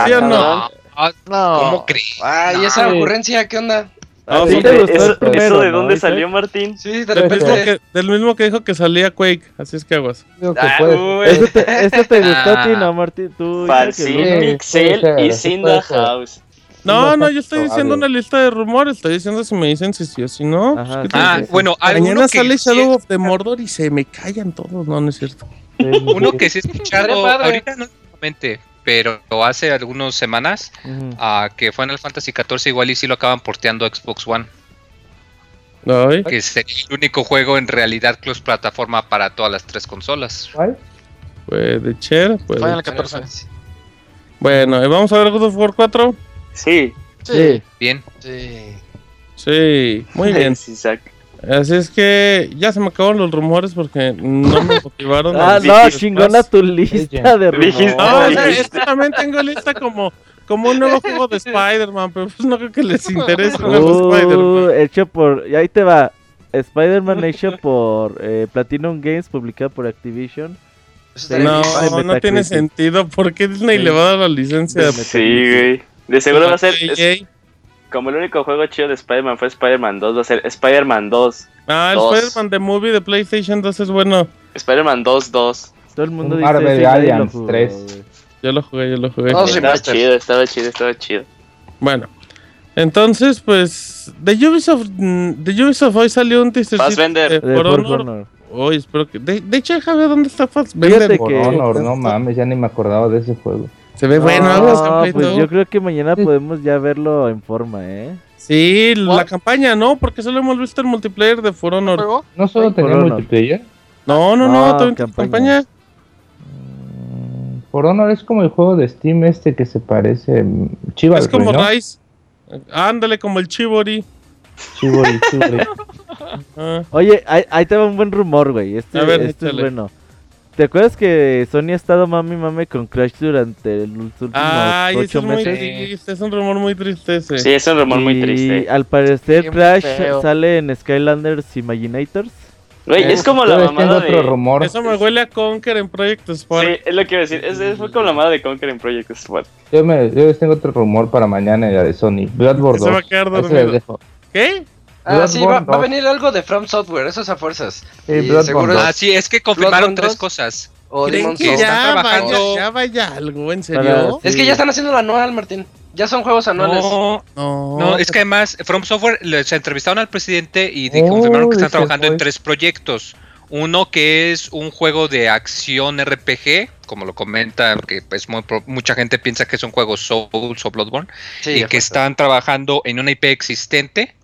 ¿Sí o no? Ah, ah, No. ¿Cómo crees? Ay, esa Sí. ocurrencia, ¿qué onda? ¿A No, ti son te de- gustó el ¿Eso, primero, eso de no, dónde salió, Martín? Sí, de Del mismo, que, del mismo que dijo que salía Quake, así es que aguas. Ah, puede- uy. ¿Eso te, eso te gustó a ti, Ah. no, Martín? Tú Falsín, Pixel y Cinda. House. No, no, yo estoy diciendo una lista de rumores. Estoy diciendo si me dicen si sí o si no. Ajá, Pues, ¿qué sí, te Ah, bueno, Mañana que sale Shadow of the Mordor y se me callan todos. No, no es cierto. Uno que sí he escuchado ahorita no pero hace algunas semanas Ujú. a que Final Fantasy XIV igual y sí lo acaban porteando a Xbox One, Ay. que sería el único juego en realidad cross plataforma para todas las tres consolas. ¿Cuál? Puede ser, puede Final ser. 14. Bueno, ¿y vamos a ver God of War 4? Sí. Sí. Bien, Sí. Sí, muy bien. Isaac. Así es que ya se me acabaron los rumores porque no me motivaron. Ah, no, chingona tu lista de Dijiste- No, o rumores. sea, es que también tengo lista como, como un nuevo juego de Spider-Man, pero pues no creo que les interese un nuevo Uh, Spider-Man. hecho por. Y ahí te va. Spider-Man hecho por eh, Platinum Games, publicado por Activision. No, no tiene sentido. ¿Por qué Disney Sí. le va a dar la licencia? Sí, güey. De seguro va a ser. es-? Como el único juego chido de Spider-Man fue Spider-Man 2, va a ser Spider-Man 2. Ah. Spider-Man de Movie de PlayStation 2 es bueno. Spider-Man 2, 2. Todo el mundo Un dice Marvel Alliance jugó, 3. güey. Yo lo jugué, yo lo jugué. No, sí. Estaba chido, estaba chido, estaba chido. Bueno, entonces, pues, de Ubisoft, de Ubisoft hoy salió un teaser. De De For Honor. Honor. Hoy espero que. De, de hecho, deja ver dónde está Fassbender. Fíjate Por que- Honor, no mames, ya ni me acordaba de ese juego. Se ve bueno, No, algo pues yo creo que mañana podemos ya verlo en forma, ¿eh? Sí, la campaña, ¿no? Porque solo hemos visto el multiplayer de For Honor. ¿No solo tenía multiplayer? No, no, no, No, campaña. campaña. Mm, Por Honor es como el juego de Steam este que se parece mm, Chivalry, Es como ¿no? Rise. Ándale, como el Chibori. Chivalry, Chivalry. Ah, Oye, ahí, ahí te va un buen rumor, güey. Este, A ver, este es bueno. ¿Te acuerdas que Sony ha estado mami mame con Crash durante los últimos Ay, eso ocho es muy meses? triste. Es un rumor muy triste ese. Sí, es un rumor muy Y triste. al parecer Qué Crash feo. sale en Skylanders Imaginators. Güey, es como la mamada otro de... rumor. Eso me huele a Conker en Project Spark. Sí, es lo que iba a decir. Es, es- fue como la mamada de Conquer en Project Spark. Yo, me, yo tengo otro rumor para mañana, ya de Sony. Bloodborne Se va a 2. quedar dormido. ¿Qué? Ah, sí, va, a 2. venir algo de From Software, eso es a fuerzas. Sí, Y Bloodborne seguro 2. es- Ah, sí, es que confirmaron tres 2. cosas. O ¿Creen que ya Están vaya, trabajando- ya vaya algo? ¿En Para- serio? Es que ya están haciendo la anual, Martín. Ya son juegos anuales. No, No, no, es que además From Software les entrevistaron al presidente y Oh, confirmaron que están trabajando en tres proyectos. Uno que es un juego de acción RPG, como lo comenta, que pues muy mucha gente piensa que es un juego Souls o Bloodborne, Sí, y que están trabajando en una IP existente,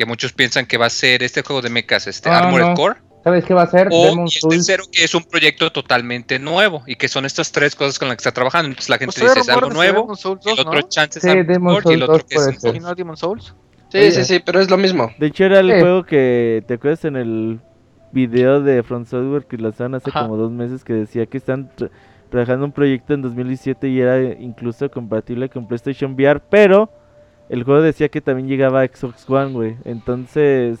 que muchos piensan que va a ser este juego de mechas, este Armored no. Core. ¿Sabes qué va a ser? O y el tercero que es un proyecto totalmente nuevo y que son estas tres cosas con las que está trabajando. Entonces la gente Pues todavía dice es algo nuevo, Demon's Souls el 2, otro ¿no? chance es Sí, mejor y el otro 2 que es puede en ser. ¿Y no Demon Souls? Sí, sí, sí, pero es lo mismo. De hecho, era el Sí. juego que te acuerdas en el video de From Software que lanzaron hace Ajá. como dos meses que decía que están tra- trabajando un proyecto en 2017 y era incluso compatible con PlayStation VR, pero el juego decía que también llegaba a Xbox One, güey. Entonces,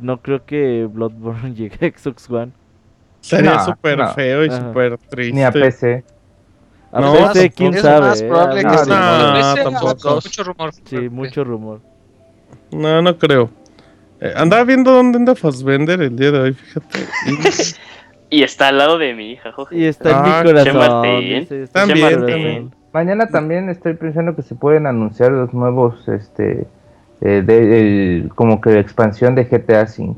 no creo que Bloodborne llegue a Xbox One. Sería No, súper no. feo y Ajá. súper triste. Ni a PC. A No, PC, quién Es sabe. más eh, probable algo que sí. No, Ese, tampoco. Mucho rumor. Sí, mucho rumor. No, no creo. Eh, andaba viendo dónde anda Fassbender el día de hoy, fíjate. Y- está al lado de mi hija, Jorge. Y está en Ah, mi Che corazón. Dice, está en mi También, corazón. también. Mañana también estoy pensando que se pueden anunciar los nuevos, este, eh, de, el- como que la expansión de GTA V.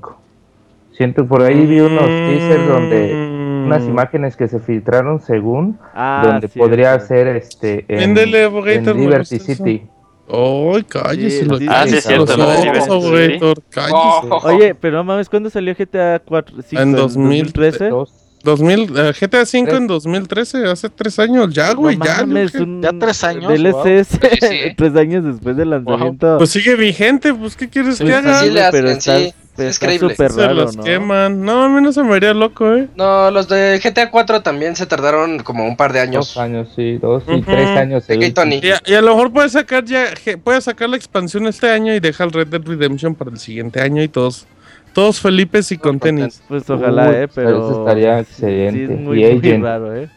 Siento por ahí vi unos teasers donde Mm. unas imágenes que se filtraron según Ah, donde sí, podría sí. ser este en, Véndele, Abogator, en Liberty. City. Ay, cállese. Sí, Ah, sí, es cierto, los ojos. Abogator, cállese. Oye, pero no mames, ¿cuándo salió GTA 4? En 2013. 2013? Dos. 2000, eh, GTA V Tres. en 2013, hace tres años ya, güey, no ya. mames, un Ya tres años, DLCs ¿eh? tres años después del lanzamiento. Pues sigue vigente, pues ¿qué quieres Pues que haga? sí pero hacen, está, sí, es está creíble. súper Se raro, los ¿no? queman. No, a mí no se me haría loco, eh. No, los de GTA 4 también se tardaron como un par de años. Dos años, sí, dos y Ujú. tres años. ¿De el qué, último. Tony? Y a, y a lo mejor puede sacar ya, je- puede sacar la expansión este año y deja el Red Dead Redemption para el siguiente año y todos, todos felices y con tenis. Pues ojalá, Uy, eh, pero... eso estaría excelente. Sí, es muy, Y muy Agent. raro, eh.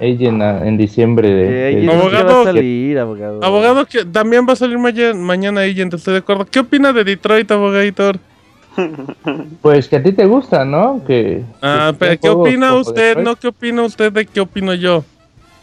Agent a- en diciembre de, Eh, sí Abogado- va a salir, abogado. Abogado, que también va a salir maya- mañana Agent, estoy de acuerdo. ¿Qué opina de Detroit, abogador? Pues que a ti te gusta, ¿no? Que, Ah, que pero ¿qué opina usted? ¿No qué opina usted de qué opino yo?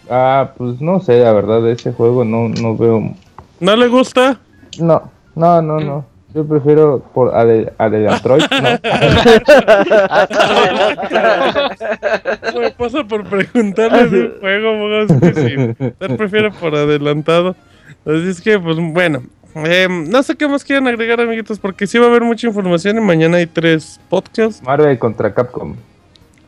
Ah, pues no sé, la verdad, de ese juego no, no veo. ¿No le gusta? No, no, no, no. Yo prefiero por Ade- Adelantroid, ¿no? Me pasa por preguntarle de un juego, abogado, es que sí. Usted prefiere por adelantado. Así es que, pues bueno. eh, no sé qué más quieren agregar, amiguitos, porque sí va a haber mucha información y mañana hay tres podcasts. Marvel contra Capcom.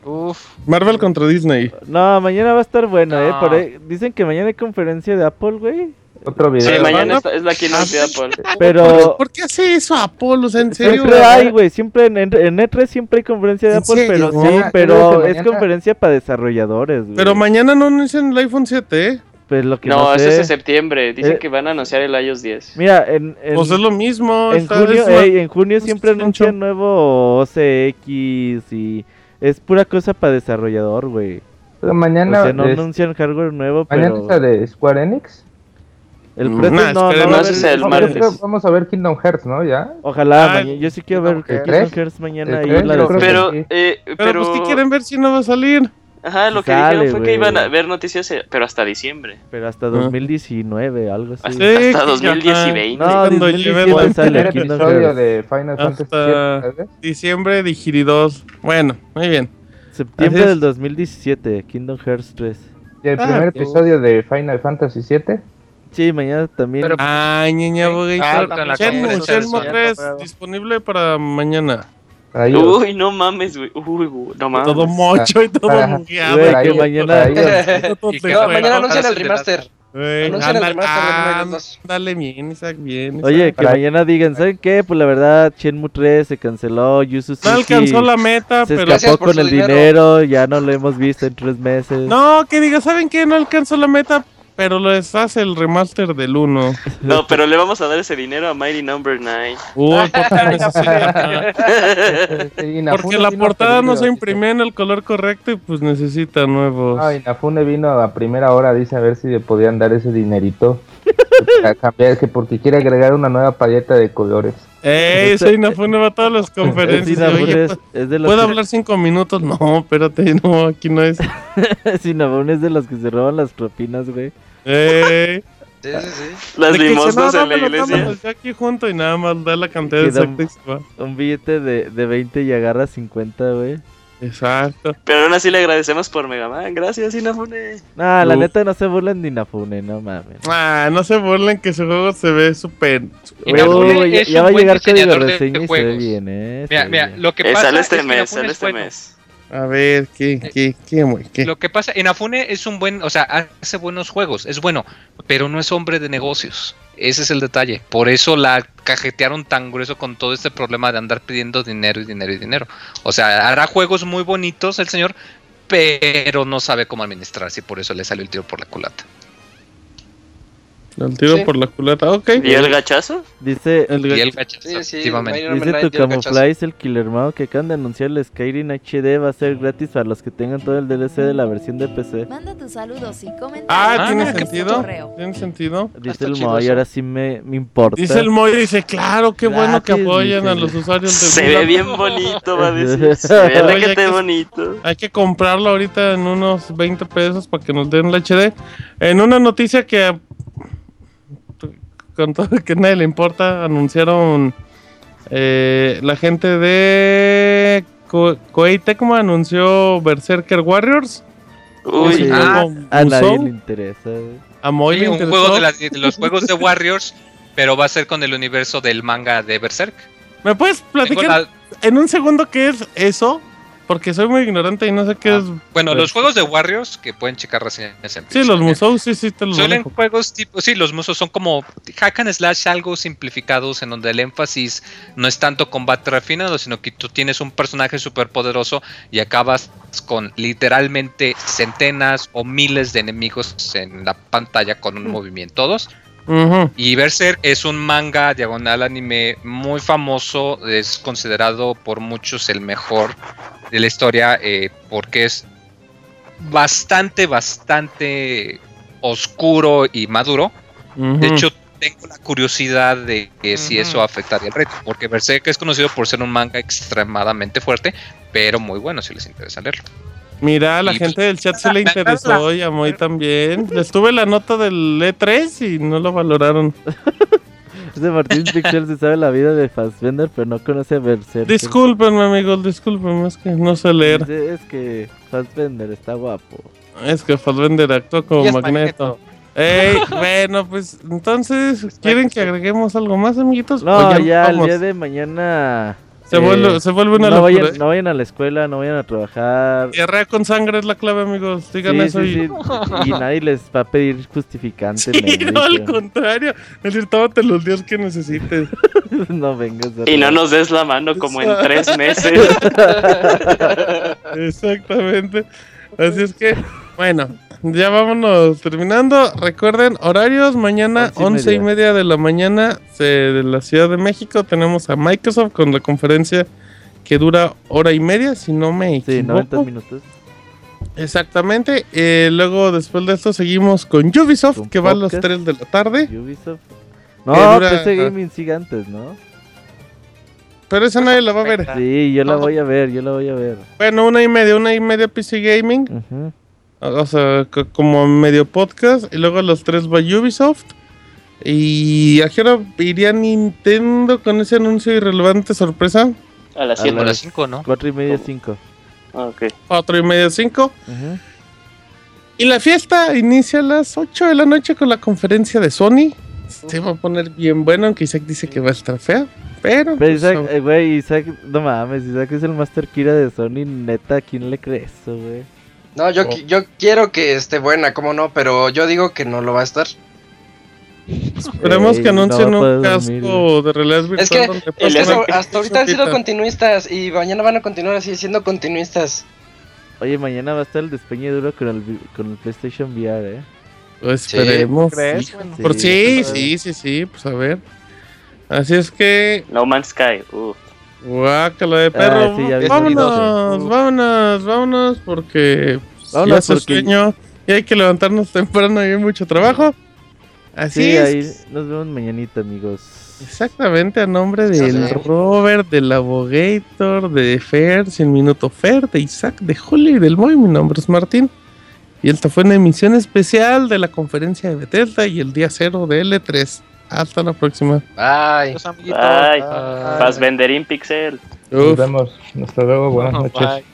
Uf. Marvel contra Disney. No, mañana va a estar bueno, eh. No. Por ahí- Dicen que mañana hay conferencia de Apple, güey. Otro video. Sí, Pero mañana es la keynote de Ah, Apple. Pero ¿Por qué hace eso Apolo? O sea, en serio. siempre hay, güey. Siempre en, en, en E3 siempre hay conferencia de ¿En Apple, serio? pero sí, pero es conferencia para desarrolladores, güey. Pero mañana no anuncian el iPhone 7, ¿eh? Pues lo que No, no, eso es de septiembre. Dicen Eh, que van a anunciar el iOS 10. Mira, en, en, Pues es lo mismo. en junio, ey, en junio es siempre anuncian nuevo OCX y es pura cosa para desarrollador, güey. Pero O mañana, sea, no es, anuncian hardware nuevo, mañana pero es la de Square Enix. El Mm, precio nah, no, no haber- es el No, martes. Vamos a ver Kingdom Hearts, ¿no? Ya. Ojalá, Ah, mañana- yo sí quiero ver ¿el Kingdom tres? Hearts mañana ¿El tres? la de que Pero, sí. eh, Pero, pero, pues, ¿qué quieren ver si no va a salir? ajá, lo que Sale, dijeron fue que güey. iban a ver noticias, eh, pero hasta diciembre. pero hasta 2019, algo así. Hasta, Sí, hasta que 2010 y ajá. 20. No, Cuando 2017 lleven el sale primer Kingdom episodio de Final Fantasy Hasta- VII. Diciembre de Giri 2. Bueno, muy bien. Septiembre del 2017, Kingdom Hearts 3. Y el Ah, primer pues. episodio de Final Fantasy VII. Sí, mañana también. Pero- Ay, niña, Ah, la Shenmue, conferencia de Shenmue Sony, 3, comprado. disponible para mañana. Uy, no mames, güey. Uy, güey, no mames. Todo mocho y todo Para- mugueado. Güey, que mañana- mañana anuncian el remaster. Güey, anuncian el ándale, remaster de Mario 2. Ándale bien, Isaac, bien. Isaac. Oye, que Para- mañana digan, ¿saben qué? Pues la verdad, Shenmue 3 se canceló, Yu no alcanzó la meta, se pero... Escapó por con el dinero. dinero. ya no lo hemos visto en tres meses. No, que diga, ¿saben qué? No alcanzó la meta, pero les hace el remaster del 1. No, pero le vamos a dar ese dinero a Mighty Number 9. Uy, ¿por qué necesita? Sí, Porque la portada no se imprimió en el color correcto y pues necesita nuevos. No, Inafune vino a primera hora, dice a ver si le podían dar ese dinerito. A cambiar, que porque quiere agregar una nueva paleta de colores. Ey, soy Inafune va a todas las Es conferencias. Inafune, Oye, es, es de los ¿Puedo que- hablar cinco minutos? No, espérate, no, aquí no es. Inafune es de los que se roban las propinas, güey. Ey, Sí, sí, sí. Las de limosnas en la iglesia. aquí junto y nada más da la cantidad exacta se va. Un billete de, de 20 y agarra 50, güey. Exacto. Pero aún así le agradecemos por Mega Man. Gracias, Inafune. Nah, la Uf. neta no se burlen de Inafune, no mames. Ah, no se burlen que su juego se ve súper. Inafune Uy, ya, es ya va a llegar código reseña y se ve bien, eh. Mira, mira, bien. lo que Eh, pasa sale es este que mes, sale es este bueno. mes. A ver, ¿qué, qué, qué, muy- qué? Lo que pasa, Inafune es un buen, o sea, hace buenos juegos, es bueno, pero no es hombre de negocios. Ese es el detalle. Por eso la cajetearon tan grueso con todo este problema de andar pidiendo dinero y dinero y dinero. O sea, hará juegos muy bonitos el señor, pero no sabe cómo administrarse y por eso le salió el tiro por la culata. El tiro Sí. por la culata, ok. ¿Y el gachazo? Dice, El Y gacho- el gachazo, Sí, sí, dice tu y el gachazo. Camuflaje, el Killer Mao, que acaban de anunciar el Skyrim HD va a ser gratis para los que tengan todo el DLC de la versión de PC. Manda tus saludos y comentarios. Ah, Ah, ¿tiene a nuestro sentido? correo. ¿Tiene sentido? Dice está el y eso. ahora sí me, me importa. Dice el Moy, dice, claro, qué bueno que apoyan a los usuarios de Se Google. ve bien bonito, va a decir. Se ve Oye, que- bonito. Hay que comprarlo ahorita en unos 20 pesos para que nos den el HD. En una noticia que con todo que a nadie le importa, anunciaron eh, la gente de Ko- Koei Tecmo anunció Berserker Warriors. Uy, Sí. ah, A nadie le interesa. güey. A Moy Sí, le un interesó. juego de, las- de los juegos de Warriors, pero va a ser con el universo del manga de Berserk. ¿Me puedes platicar la- en un segundo qué es eso? Porque soy muy ignorante y no sé qué Ah, es. bueno, los juegos de Warriors que pueden checar reseñas en Sí, los. Musou, sí, sí, te los Suelen manejo. juegos tipo, sí, los musos son como hack and slash algo simplificados en donde el énfasis no es tanto combate refinado, sino que tú tienes un personaje súper poderoso y acabas con literalmente centenas o miles de enemigos en la pantalla con un movimiento todos. Y Berserk es un manga diagonal anime muy famoso, es considerado por muchos el mejor de la historia eh, porque es bastante, bastante oscuro y maduro. De hecho, tengo la curiosidad de que si eso afectaría el reto, porque Berserk es conocido por ser un manga extremadamente fuerte, pero muy bueno si les interesa leerlo. Mira, la Y, gente del chat se le interesó y a Moy también. Les tuve la nota del E3 y no lo valoraron. Ese Martín Pixel se sabe la vida de Fassbender, pero no conoce a Berserk. Discúlpenme, amigos, discúlpenme, es que no sé leer. Es que Fassbender está guapo. Es que Fassbender actuó como Magneto. Ey, bueno, pues entonces, ¿quieren que agreguemos algo más, amiguitos? No, ¿O ya, el día de mañana. Se, eh, vuelve, se vuelve una no, locura. vayan, no vayan a la escuela, no vayan a trabajar. Diarrea con sangre es la clave, amigos. Digan Sí, eso sí, y... sí, Y nadie les va a pedir justificante. Sí, médico. no, al contrario. Es decir, tómate los días que necesites. no vengas a Y no nos des la mano como en tres meses. Exactamente. Así es que, bueno, ya vámonos terminando. Recuerden, horarios, mañana Once y media. de la mañana de la Ciudad de México. Tenemos a Microsoft con la conferencia que dura hora y media, si no me Sí, equivoco. 90 minutos. Exactamente. Eh, luego, después de esto, seguimos con Ubisoft, Con que va a las podcast. 3 de la tarde. Ubisoft. No, dura- PC Gaming sigue antes, ¿no? Pero esa nadie la va a ver. Sí, yo la voy a ver, yo la voy a ver. Bueno, una y media, una y media PC Gaming. Ujú. O sea, co- como medio podcast. Y luego los tres va Ubisoft. Y a qué hora iría Nintendo con ese anuncio irrelevante sorpresa. A las A 7. Como las- las 5, ¿no? Cuatro y media, cinco. Ok. Cuatro y media, cinco. Ujú. Y la fiesta inicia a las 8 de la noche con la conferencia de Sony. Se va a poner bien bueno, aunque Isaac dice que va a estar fea. Pero. Pero pues, Isaac, eh, güey, Isaac, no mames, Isaac es el Master Kira de Sony, neta, ¿a quién le crees eso, güey? No, yo, Oh. yo quiero que esté buena, cómo no, pero yo digo que no lo va a estar. esperemos Ey, que anuncien no un casco dormir, de realidad virtual. Es que el- eso- hasta ahorita han sido continuistas y mañana van a continuar así siendo continuistas. Oye, mañana va a estar el despeñe duro con el, vi- con el PlayStation VR, ¿eh? Pues Sí, esperemos. ¿crees? sí. Bueno, Por sí, sí, sí, sí, sí, pues a ver. Así es que, No Man's Sky. uf. Guácala de perro. Ah, sí, vi vámonos, vámonos, vámonos, porque pues, ya hace porque- sueño y hay que levantarnos temprano y hay mucho trabajo. Así Sí, es. ahí nos vemos mañanita, amigos. Exactamente, a nombre del Sí. Robert, del Abogator, de Fer, Sin Minuto Fer, de Isaac, de Julio y del Moy. Mi nombre es Martín. Y esta fue una emisión especial de la conferencia de Bethesda y el día cero de L3. Hasta la próxima. Bye. Los amiguitos. Bye. Bye. Fassbenderín Pixel. Nos vemos. Hasta luego. Buenas noches. Bye.